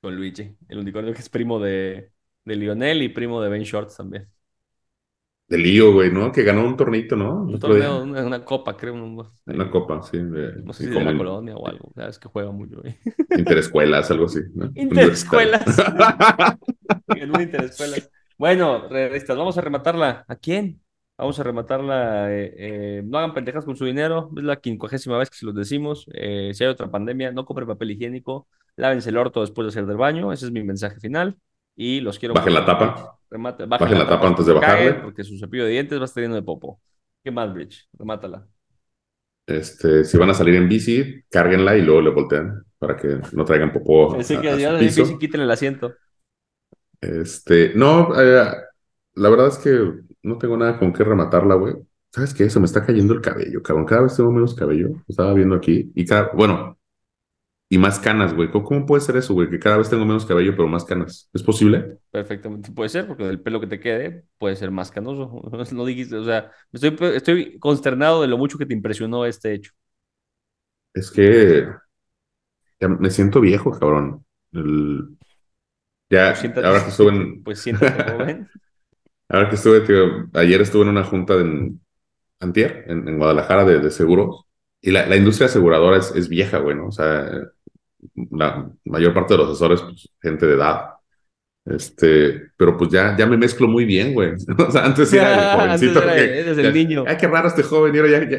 [SPEAKER 1] Con Luigi. El unicornio que es primo de, de Lionel y primo de Ben Shorts también.
[SPEAKER 2] De lío, güey, ¿no? Que ganó un tornito, ¿no?
[SPEAKER 1] Un torneo, una, una copa, creo. un-
[SPEAKER 2] Una copa, sí. de-
[SPEAKER 1] No sé si de
[SPEAKER 2] como
[SPEAKER 1] la
[SPEAKER 2] en
[SPEAKER 1] colonia o algo. Sabes que juega mucho, güey. [laughs]
[SPEAKER 2] Interescuelas, algo así. ¿no?
[SPEAKER 1] Interescuelas. [laughs] En una interescuelas. Bueno, realistas, vamos a rematarla. ¿A quién? Vamos a rematarla. eh, eh, no hagan pendejas con su dinero. Es la quincuagésima vez que se los decimos. Eh, si hay otra pandemia, no compren papel higiénico. Lávense el orto después de hacer del baño. Ese es mi mensaje final. Y los quiero
[SPEAKER 2] Bajen la tapa.
[SPEAKER 1] Remate-
[SPEAKER 2] Bajen la tapa antes de bajarle.
[SPEAKER 1] Porque su cepillo de dientes va a estar lleno de popo. ¿Qué más, Bridge? Remátala.
[SPEAKER 2] Este, si van a salir en bici, cárguenla y luego le voltean para que no traigan popó a,
[SPEAKER 1] Pensé que ya bici quiten el asiento.
[SPEAKER 2] Este, no, eh, la verdad es que no tengo nada con qué rematarla, güey. ¿Sabes qué? Se me está cayendo el cabello, cabrón. Cada vez tengo menos cabello. Estaba viendo aquí. Y cada, bueno, y más canas, güey. ¿Cómo, puede ser eso, güey? Que cada vez tengo menos cabello, pero más canas. ¿Es posible?
[SPEAKER 1] Perfectamente puede ser, porque el pelo que te quede puede ser más canoso. [laughs] No dijiste, o sea, estoy, estoy consternado de lo mucho que te impresionó este hecho.
[SPEAKER 2] Es que ya me siento viejo, cabrón. El- ya,
[SPEAKER 1] Pues siéntate,
[SPEAKER 2] ahora que estuve en, [laughs]
[SPEAKER 1] pues siéntate joven. [laughs]
[SPEAKER 2] ahora que estuve, tío, ayer estuve en una junta en Antier, en, en Guadalajara, de, de seguros. Y la, la industria aseguradora es, es vieja, güey, ¿no? O sea, la mayor parte de los asesores, pues, gente de edad. Este, pero pues ya, ya me mezclo muy bien, güey. [laughs] O sea, antes era el [laughs] jovencito.
[SPEAKER 1] era-
[SPEAKER 2] que-
[SPEAKER 1] eres el
[SPEAKER 2] ya-
[SPEAKER 1] niño.
[SPEAKER 2] Ay, qué raro este joven, y ahora ya, ya,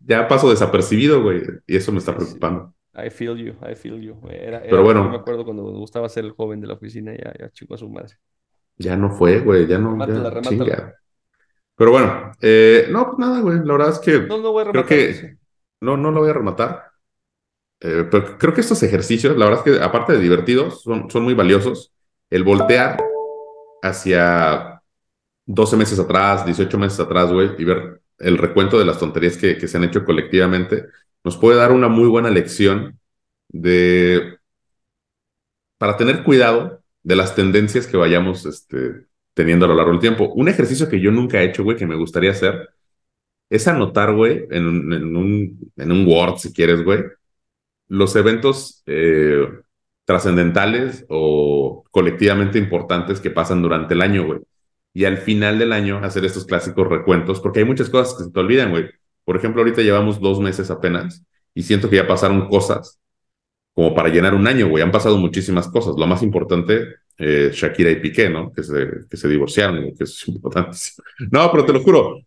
[SPEAKER 2] ya- paso desapercibido, güey. Y eso me está preocupando.
[SPEAKER 1] I feel you, I feel you. Era, era-
[SPEAKER 2] Pero bueno.
[SPEAKER 1] yo me acuerdo cuando me gustaba ser el joven de la oficina, ya, ya chico a su madre.
[SPEAKER 2] Ya no fue, güey, ya no,
[SPEAKER 1] Remátala, remátala.
[SPEAKER 2] Pero bueno, eh, no, pues nada, güey. La verdad es que
[SPEAKER 1] No, no voy a
[SPEAKER 2] creo
[SPEAKER 1] rematar eso.
[SPEAKER 2] que no, no lo voy a rematar. Eh, pero creo que estos ejercicios, la verdad es que aparte de divertidos, son, son muy valiosos. El voltear hacia 12 meses atrás, 18 meses atrás, güey, y ver el recuento de las tonterías que, que se han hecho colectivamente, nos puede dar una muy buena lección de para tener cuidado de las tendencias que vayamos este, teniendo a lo largo del tiempo. Un ejercicio que yo nunca he hecho, güey, que me gustaría hacer, es anotar, güey, en un, en un, en un Word, si quieres, güey, los eventos eh, trascendentales o colectivamente importantes que pasan durante el año, güey. Y al final del año hacer estos clásicos recuentos, porque hay muchas cosas que se te olvidan, güey. Por ejemplo, ahorita llevamos dos meses apenas y siento que ya pasaron cosas como para llenar un año, güey. Han pasado muchísimas cosas. Lo más importante, eh, Shakira y Piqué, ¿no? Que se, que se divorciaron, que eso es importantísimo. [laughs] No, pero te lo juro,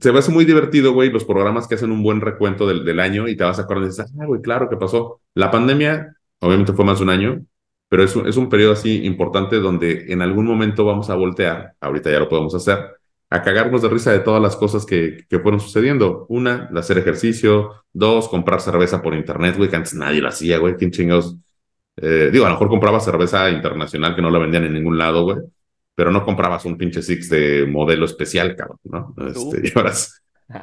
[SPEAKER 2] se me hace muy divertido, güey, los programas que hacen un buen recuento del, del año y te vas a acordar y dices, ah, güey, claro que pasó. La pandemia, obviamente fue más de un año, pero es un, es un periodo así importante donde en algún momento vamos a voltear, ahorita ya lo podemos hacer, a cagarnos de risa de todas las cosas que, que fueron sucediendo. Una, de hacer ejercicio. Dos, comprar cerveza por internet, güey, que antes nadie lo hacía, güey, quién chingados. Eh, digo, a lo mejor compraba cerveza internacional que no la vendían en ningún lado, güey, pero no comprabas un pinche Six de modelo especial, cabrón, ¿no? Este, y, ahora, sí-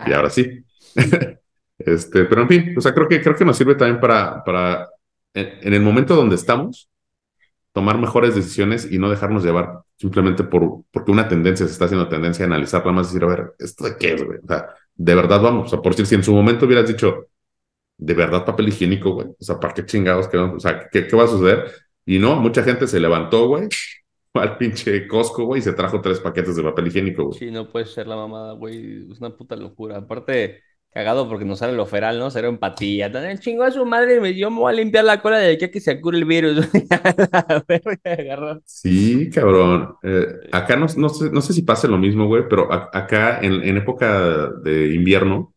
[SPEAKER 2] y ahora sí. [laughs] [laughs] este, pero en fin, o sea, creo que, creo que nos sirve también para, para en, en el momento donde estamos, tomar mejores decisiones y no dejarnos llevar simplemente por, porque una tendencia se está haciendo tendencia a analizar, nada más decir, a ver, ¿esto de qué es, güey? O sea, de verdad vamos, o sea, por decir, si en su momento hubieras dicho, de verdad papel higiénico, güey, o sea, ¿para qué chingados? vamos- o sea, ¿qué, qué va a suceder? Y no, mucha gente se levantó, güey, al pinche Costco, güey, y se trajo tres paquetes de papel higiénico, güey.
[SPEAKER 1] Sí, no puede ser la mamada, güey. Es una puta locura. Aparte, Cagado porque nos sale lo feral, ¿no? Cero empatía. Tan el chingo a su madre, me- yo me voy a limpiar la cola de aquí a que se cure el virus. [laughs]
[SPEAKER 2] Sí, cabrón. Eh, acá no, no sé, no sé si pasa lo mismo, güey, pero a- acá en, en época de invierno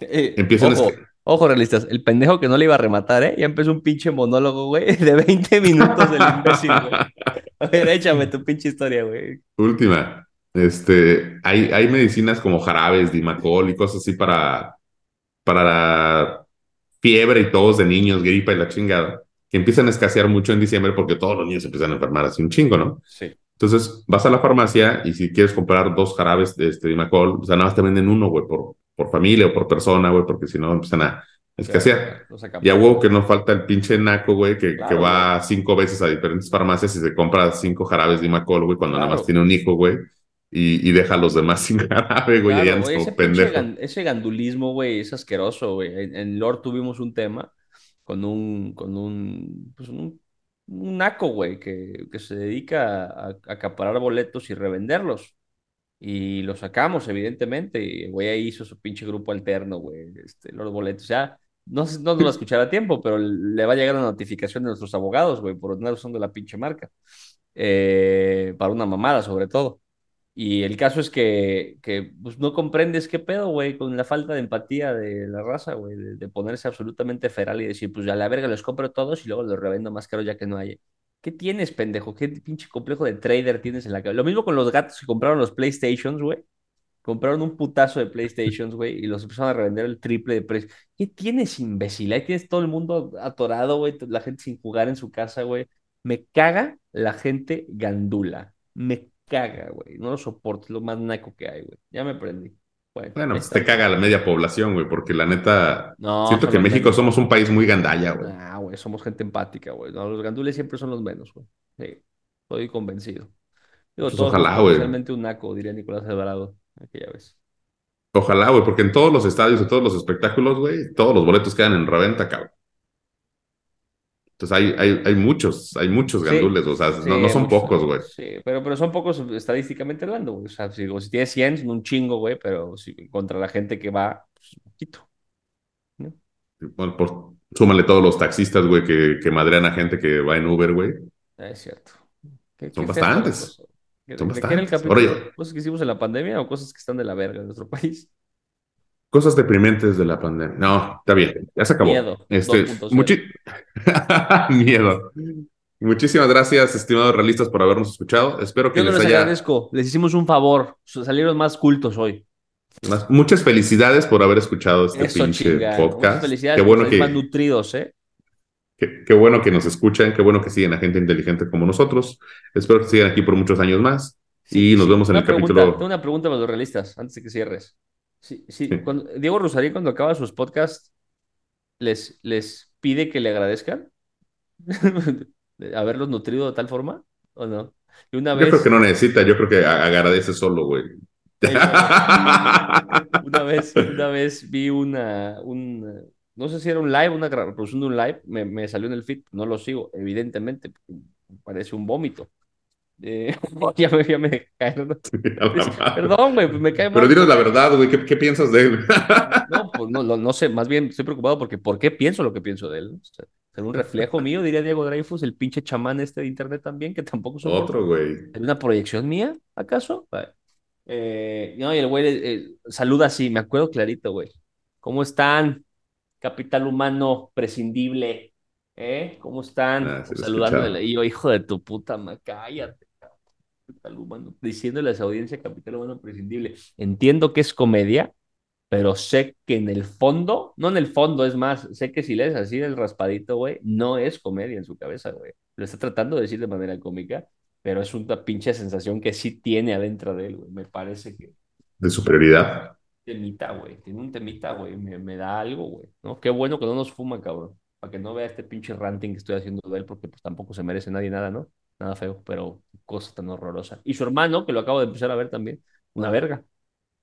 [SPEAKER 1] Eh,
[SPEAKER 2] empiezan a
[SPEAKER 1] ojo,
[SPEAKER 2] escri-
[SPEAKER 1] ojo, realistas. El pendejo que no le iba a rematar, ¿eh? Ya empezó un pinche monólogo, güey, [laughs] de 20 minutos del imbécil, güey. A ver, échame tu pinche historia, güey.
[SPEAKER 2] Última. Este, hay, hay medicinas como jarabes, dimacol y cosas así para, para la fiebre y tos de niños, gripa y la chingada, que empiezan a escasear mucho en diciembre porque todos los niños se empiezan a enfermar así un chingo, ¿no?
[SPEAKER 1] Sí.
[SPEAKER 2] Entonces vas a la farmacia y si quieres comprar dos jarabes de este dimacol, o sea, nada más te venden uno, güey, por, por familia o por persona, güey, porque si no empiezan a escasear. Y a huevo que no falta el pinche naco, güey, que,
[SPEAKER 1] Claro,
[SPEAKER 2] que va cinco veces a diferentes farmacias y se compra cinco jarabes de Imacol, güey, cuando nada
[SPEAKER 1] Claro.
[SPEAKER 2] más tiene un hijo, güey, y, y deja a los demás [laughs] sin jarabe, güey, y
[SPEAKER 1] Claro, güey,
[SPEAKER 2] como
[SPEAKER 1] ese
[SPEAKER 2] pendejo.
[SPEAKER 1] gan- ese gandulismo, güey, es asqueroso, güey. En, en Lord tuvimos un tema con un, con un, pues un, un naco, güey, que, que se dedica a, a acaparar boletos y revenderlos. Y lo sacamos, evidentemente, y el güey ahí hizo su pinche grupo alterno, güey, este, los boletos. Ya, no, no nos va a a tiempo, pero le va a llegar una notificación de nuestros abogados, güey, por una razón de la pinche marca. Eh, para una mamada, sobre todo. Y el caso es que, que pues, no comprendes qué pedo, güey, con la falta de empatía de la raza, güey, de, ponerse absolutamente feral y decir, pues ya la verga los compro todos y luego los revendo más caro ya que no hay. ¿Qué tienes, pendejo? ¿Qué pinche complejo de trader tienes en la cabeza? Lo mismo con los gatos que compraron los PlayStations, güey. Compraron un putazo de PlayStations, güey, y los empezaron a revender el triple de precio. ¿Qué tienes, imbécil? Ahí tienes todo el mundo atorado, güey, la gente sin jugar en su casa, güey. Me caga la gente gandula. Me caga, güey. No lo soporto, es lo más naco que hay, güey. Ya me prendí. Bueno,
[SPEAKER 2] Bueno, pues te caga la media población, güey, porque la neta,
[SPEAKER 1] No,
[SPEAKER 2] siento que en México
[SPEAKER 1] menos.
[SPEAKER 2] somos un país muy gandalla, güey.
[SPEAKER 1] Ah, güey, somos gente empática, güey. No, los gandules siempre son los menos, güey. Sí, estoy convencido. Digo,
[SPEAKER 2] Pues
[SPEAKER 1] todos
[SPEAKER 2] ojalá, güey.
[SPEAKER 1] especialmente un naco, diría Nicolás Alvarado aquella vez.
[SPEAKER 2] Ojalá, güey, porque en todos los estadios, en todos los espectáculos, güey, todos los boletos quedan en reventa, cabrón. Entonces hay, hay, hay muchos, hay muchos
[SPEAKER 1] Sí,
[SPEAKER 2] gandules, o sea,
[SPEAKER 1] sí,
[SPEAKER 2] no, no son
[SPEAKER 1] muchos,
[SPEAKER 2] pocos, güey.
[SPEAKER 1] Sí, pero, pero son pocos estadísticamente hablando, güey. O sea, si, si tienes 100, son un chingo, güey, pero si, contra la gente que va, pues poquito. ¿no?
[SPEAKER 2] Bueno, por, súmale todos los taxistas, güey, que, que madrean a gente que va en Uber, güey.
[SPEAKER 1] Es cierto. ¿Qué-
[SPEAKER 2] Son
[SPEAKER 1] qué
[SPEAKER 2] bastantes. Son
[SPEAKER 1] era el
[SPEAKER 2] bastantes.
[SPEAKER 1] capítulo?
[SPEAKER 2] Oye.
[SPEAKER 1] ¿Cosas que hicimos en la pandemia o cosas que están de la verga en nuestro país?
[SPEAKER 2] Cosas deprimentes de la pandemia. No, está bien, ya se acabó.
[SPEAKER 1] Miedo,
[SPEAKER 2] Este,
[SPEAKER 1] 2.0.
[SPEAKER 2] muchi- [laughs] Miedo. Muchísimas gracias, estimados realistas, por habernos escuchado. Espero que
[SPEAKER 1] Yo
[SPEAKER 2] les
[SPEAKER 1] les
[SPEAKER 2] haya
[SPEAKER 1] agradezco. Les hicimos un favor. Salieron más cultos hoy.
[SPEAKER 2] Más- muchas felicidades por haber escuchado este
[SPEAKER 1] Eso,
[SPEAKER 2] pinche
[SPEAKER 1] chinga. Muchas
[SPEAKER 2] podcast.
[SPEAKER 1] felicidades
[SPEAKER 2] Qué bueno
[SPEAKER 1] salir más
[SPEAKER 2] que,
[SPEAKER 1] nutridos, ¿eh?
[SPEAKER 2] qué, qué bueno que nos escuchan, qué bueno que siguen a gente inteligente como nosotros. Espero que sigan aquí por muchos años más. y nos vemos en
[SPEAKER 1] Una
[SPEAKER 2] el
[SPEAKER 1] pregunta,
[SPEAKER 2] capítulo.
[SPEAKER 1] Tengo una pregunta para los realistas, antes de que cierres. Sí, sí,
[SPEAKER 2] Sí.
[SPEAKER 1] cuando- Diego Rosarín, cuando acaba sus podcasts, les, les pide que le agradezcan [laughs] de haberlos nutrido de tal forma, ¿o no? Y una
[SPEAKER 2] Yo creo que no necesita, yo creo que agradece solo, güey. [laughs]
[SPEAKER 1] una vez, una vez vi una, un, no sé si era un live, una reproducción de un live, me, me salió en el feed, no lo sigo, evidentemente, parece un vómito. Eh, [laughs] [laughs] ya me, ya me. Perdón, güey, pues me cae
[SPEAKER 2] Pero
[SPEAKER 1] mal.
[SPEAKER 2] dinos la verdad, güey, ¿qué, qué piensas de él?
[SPEAKER 1] No, pues no, no, no sé, más bien estoy preocupado porque ¿por qué pienso lo que pienso de él? O sea, ¿será un reflejo mío, diría Diego Dreyfus, el pinche chamán este de internet también, que tampoco soporto?
[SPEAKER 2] Otro, güey.
[SPEAKER 1] ¿Es una proyección mía, acaso? Eh, no, y el güey eh, saluda así, me acuerdo clarito, güey. ¿Cómo están? Capital humano prescindible. ¿Eh? ¿Cómo están?
[SPEAKER 2] Ah, sí.
[SPEAKER 1] Y yo, hijo de tu puta, ma, cállate. Capital humano. Diciéndole a esa audiencia capital humano prescindible. Entiendo que es comedia, pero sé que en el fondo, no en el fondo, es más, sé que si lees así del raspadito, güey, no es comedia en su cabeza, güey. Lo está tratando de decir de manera cómica, pero es una pinche sensación que sí tiene adentro de él, güey. Me parece que
[SPEAKER 2] De superioridad.
[SPEAKER 1] temita, güey. Tiene un temita, güey. Me, me da algo, güey. ¿No? Qué bueno que no nos fuma, cabrón. Para que no vea este pinche ranting que estoy haciendo de él, porque pues tampoco se merece nadie nada, ¿no? Nada feo, pero cosa tan horrorosa. Y su hermano, que lo acabo de empezar a ver también, una verga.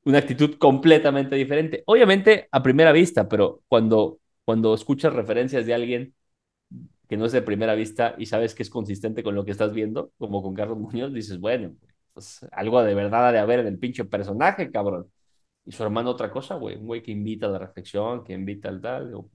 [SPEAKER 1] Una actitud completamente diferente. Obviamente a primera vista, pero cuando, cuando escuchas referencias de alguien que no es de primera vista y sabes que es consistente con lo que estás viendo, como con Carlos Muñoz, dices, bueno, pues algo de verdad ha de haber en el pinche personaje, cabrón. Y su hermano otra cosa, güey. Un güey que invita a la reflexión, que invita al tal. digo,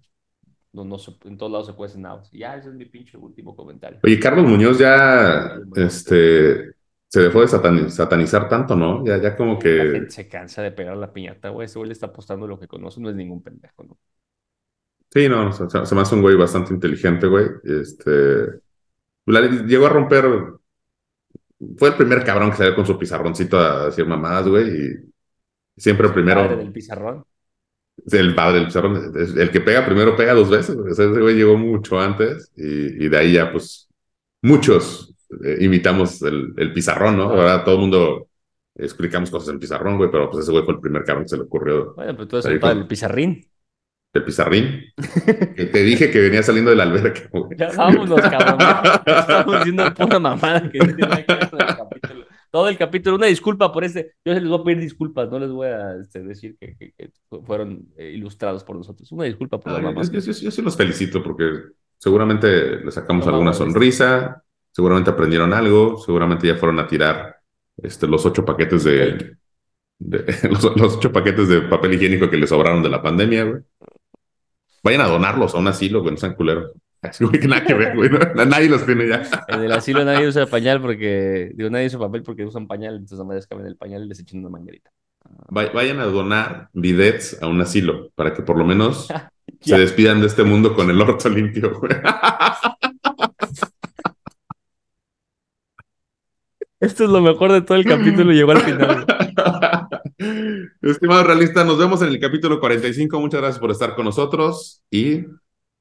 [SPEAKER 1] no, no se- en todos lados se cuecen nada. Ya, ese es mi pinche último comentario.
[SPEAKER 2] Oye, Carlos Muñoz ya este, se dejó de satani- satanizar tanto, ¿no? Ya, ya como
[SPEAKER 1] La
[SPEAKER 2] que...
[SPEAKER 1] gente se cansa de pegar la piñata, güey. Ese güey le está apostando lo que conoce, no es ningún pendejo, ¿no?
[SPEAKER 2] Sí, no, se, se me hace un güey bastante inteligente, güey. Este, la- llegó a romper... Fue el primer cabrón que salió con su pizarroncito a decir mamadas, güey, y siempre primero...
[SPEAKER 1] Padre del pizarrón.
[SPEAKER 2] El padre del pizarrón, el que pega primero pega dos veces. güey. O sea, ese güey llegó mucho antes y, y de ahí ya, pues, muchos eh, imitamos el, el pizarrón, ¿no? Ahora todo el mundo explicamos cosas en pizarrón, güey, pero pues ese güey fue el primer cabrón que se le ocurrió
[SPEAKER 1] Bueno, pero tú eres el padre del pizarrín.
[SPEAKER 2] el pizarrín. [laughs] que te dije que venía saliendo de la alberca, güey.
[SPEAKER 1] Ya vámonos, cabrón. [laughs] Estamos diciendo pura mamada que no tiene nada que ver con el capítulo. Todo el capítulo, una disculpa por este. Yo se les voy a pedir disculpas, no les voy a este, decir que, que- que fueron eh, ilustrados por nosotros. Una disculpa por
[SPEAKER 2] Ah,
[SPEAKER 1] las
[SPEAKER 2] yo,
[SPEAKER 1] mamás.
[SPEAKER 2] yo- yo- yo sí los felicito porque seguramente le sacamos
[SPEAKER 1] No
[SPEAKER 2] alguna sonrisa, seguramente aprendieron algo, seguramente ya fueron a tirar este, los ocho paquetes de, de- [laughs] los, los ocho paquetes de papel higiénico que les sobraron de la pandemia, güey. Vayan a donarlos a un asilo, güey, no sean culeros. Así, [laughs] güey, que nada que ver, güey. ¿no? Nadie los tiene ya. [laughs]
[SPEAKER 1] En el asilo nadie usa pañal porque, digo, nadie usa papel porque usan pañal, entonces nada más caben el pañal y les echan una manguerita.
[SPEAKER 2] Va- Vayan a donar bidets a un asilo para que por lo menos [laughs] se despidan de este mundo con el orto limpio, güey.
[SPEAKER 1] Esto es lo mejor de todo el capítulo, llegó al final.
[SPEAKER 2] Estimados realistas, nos vemos en el capítulo 45. Muchas gracias por estar con nosotros y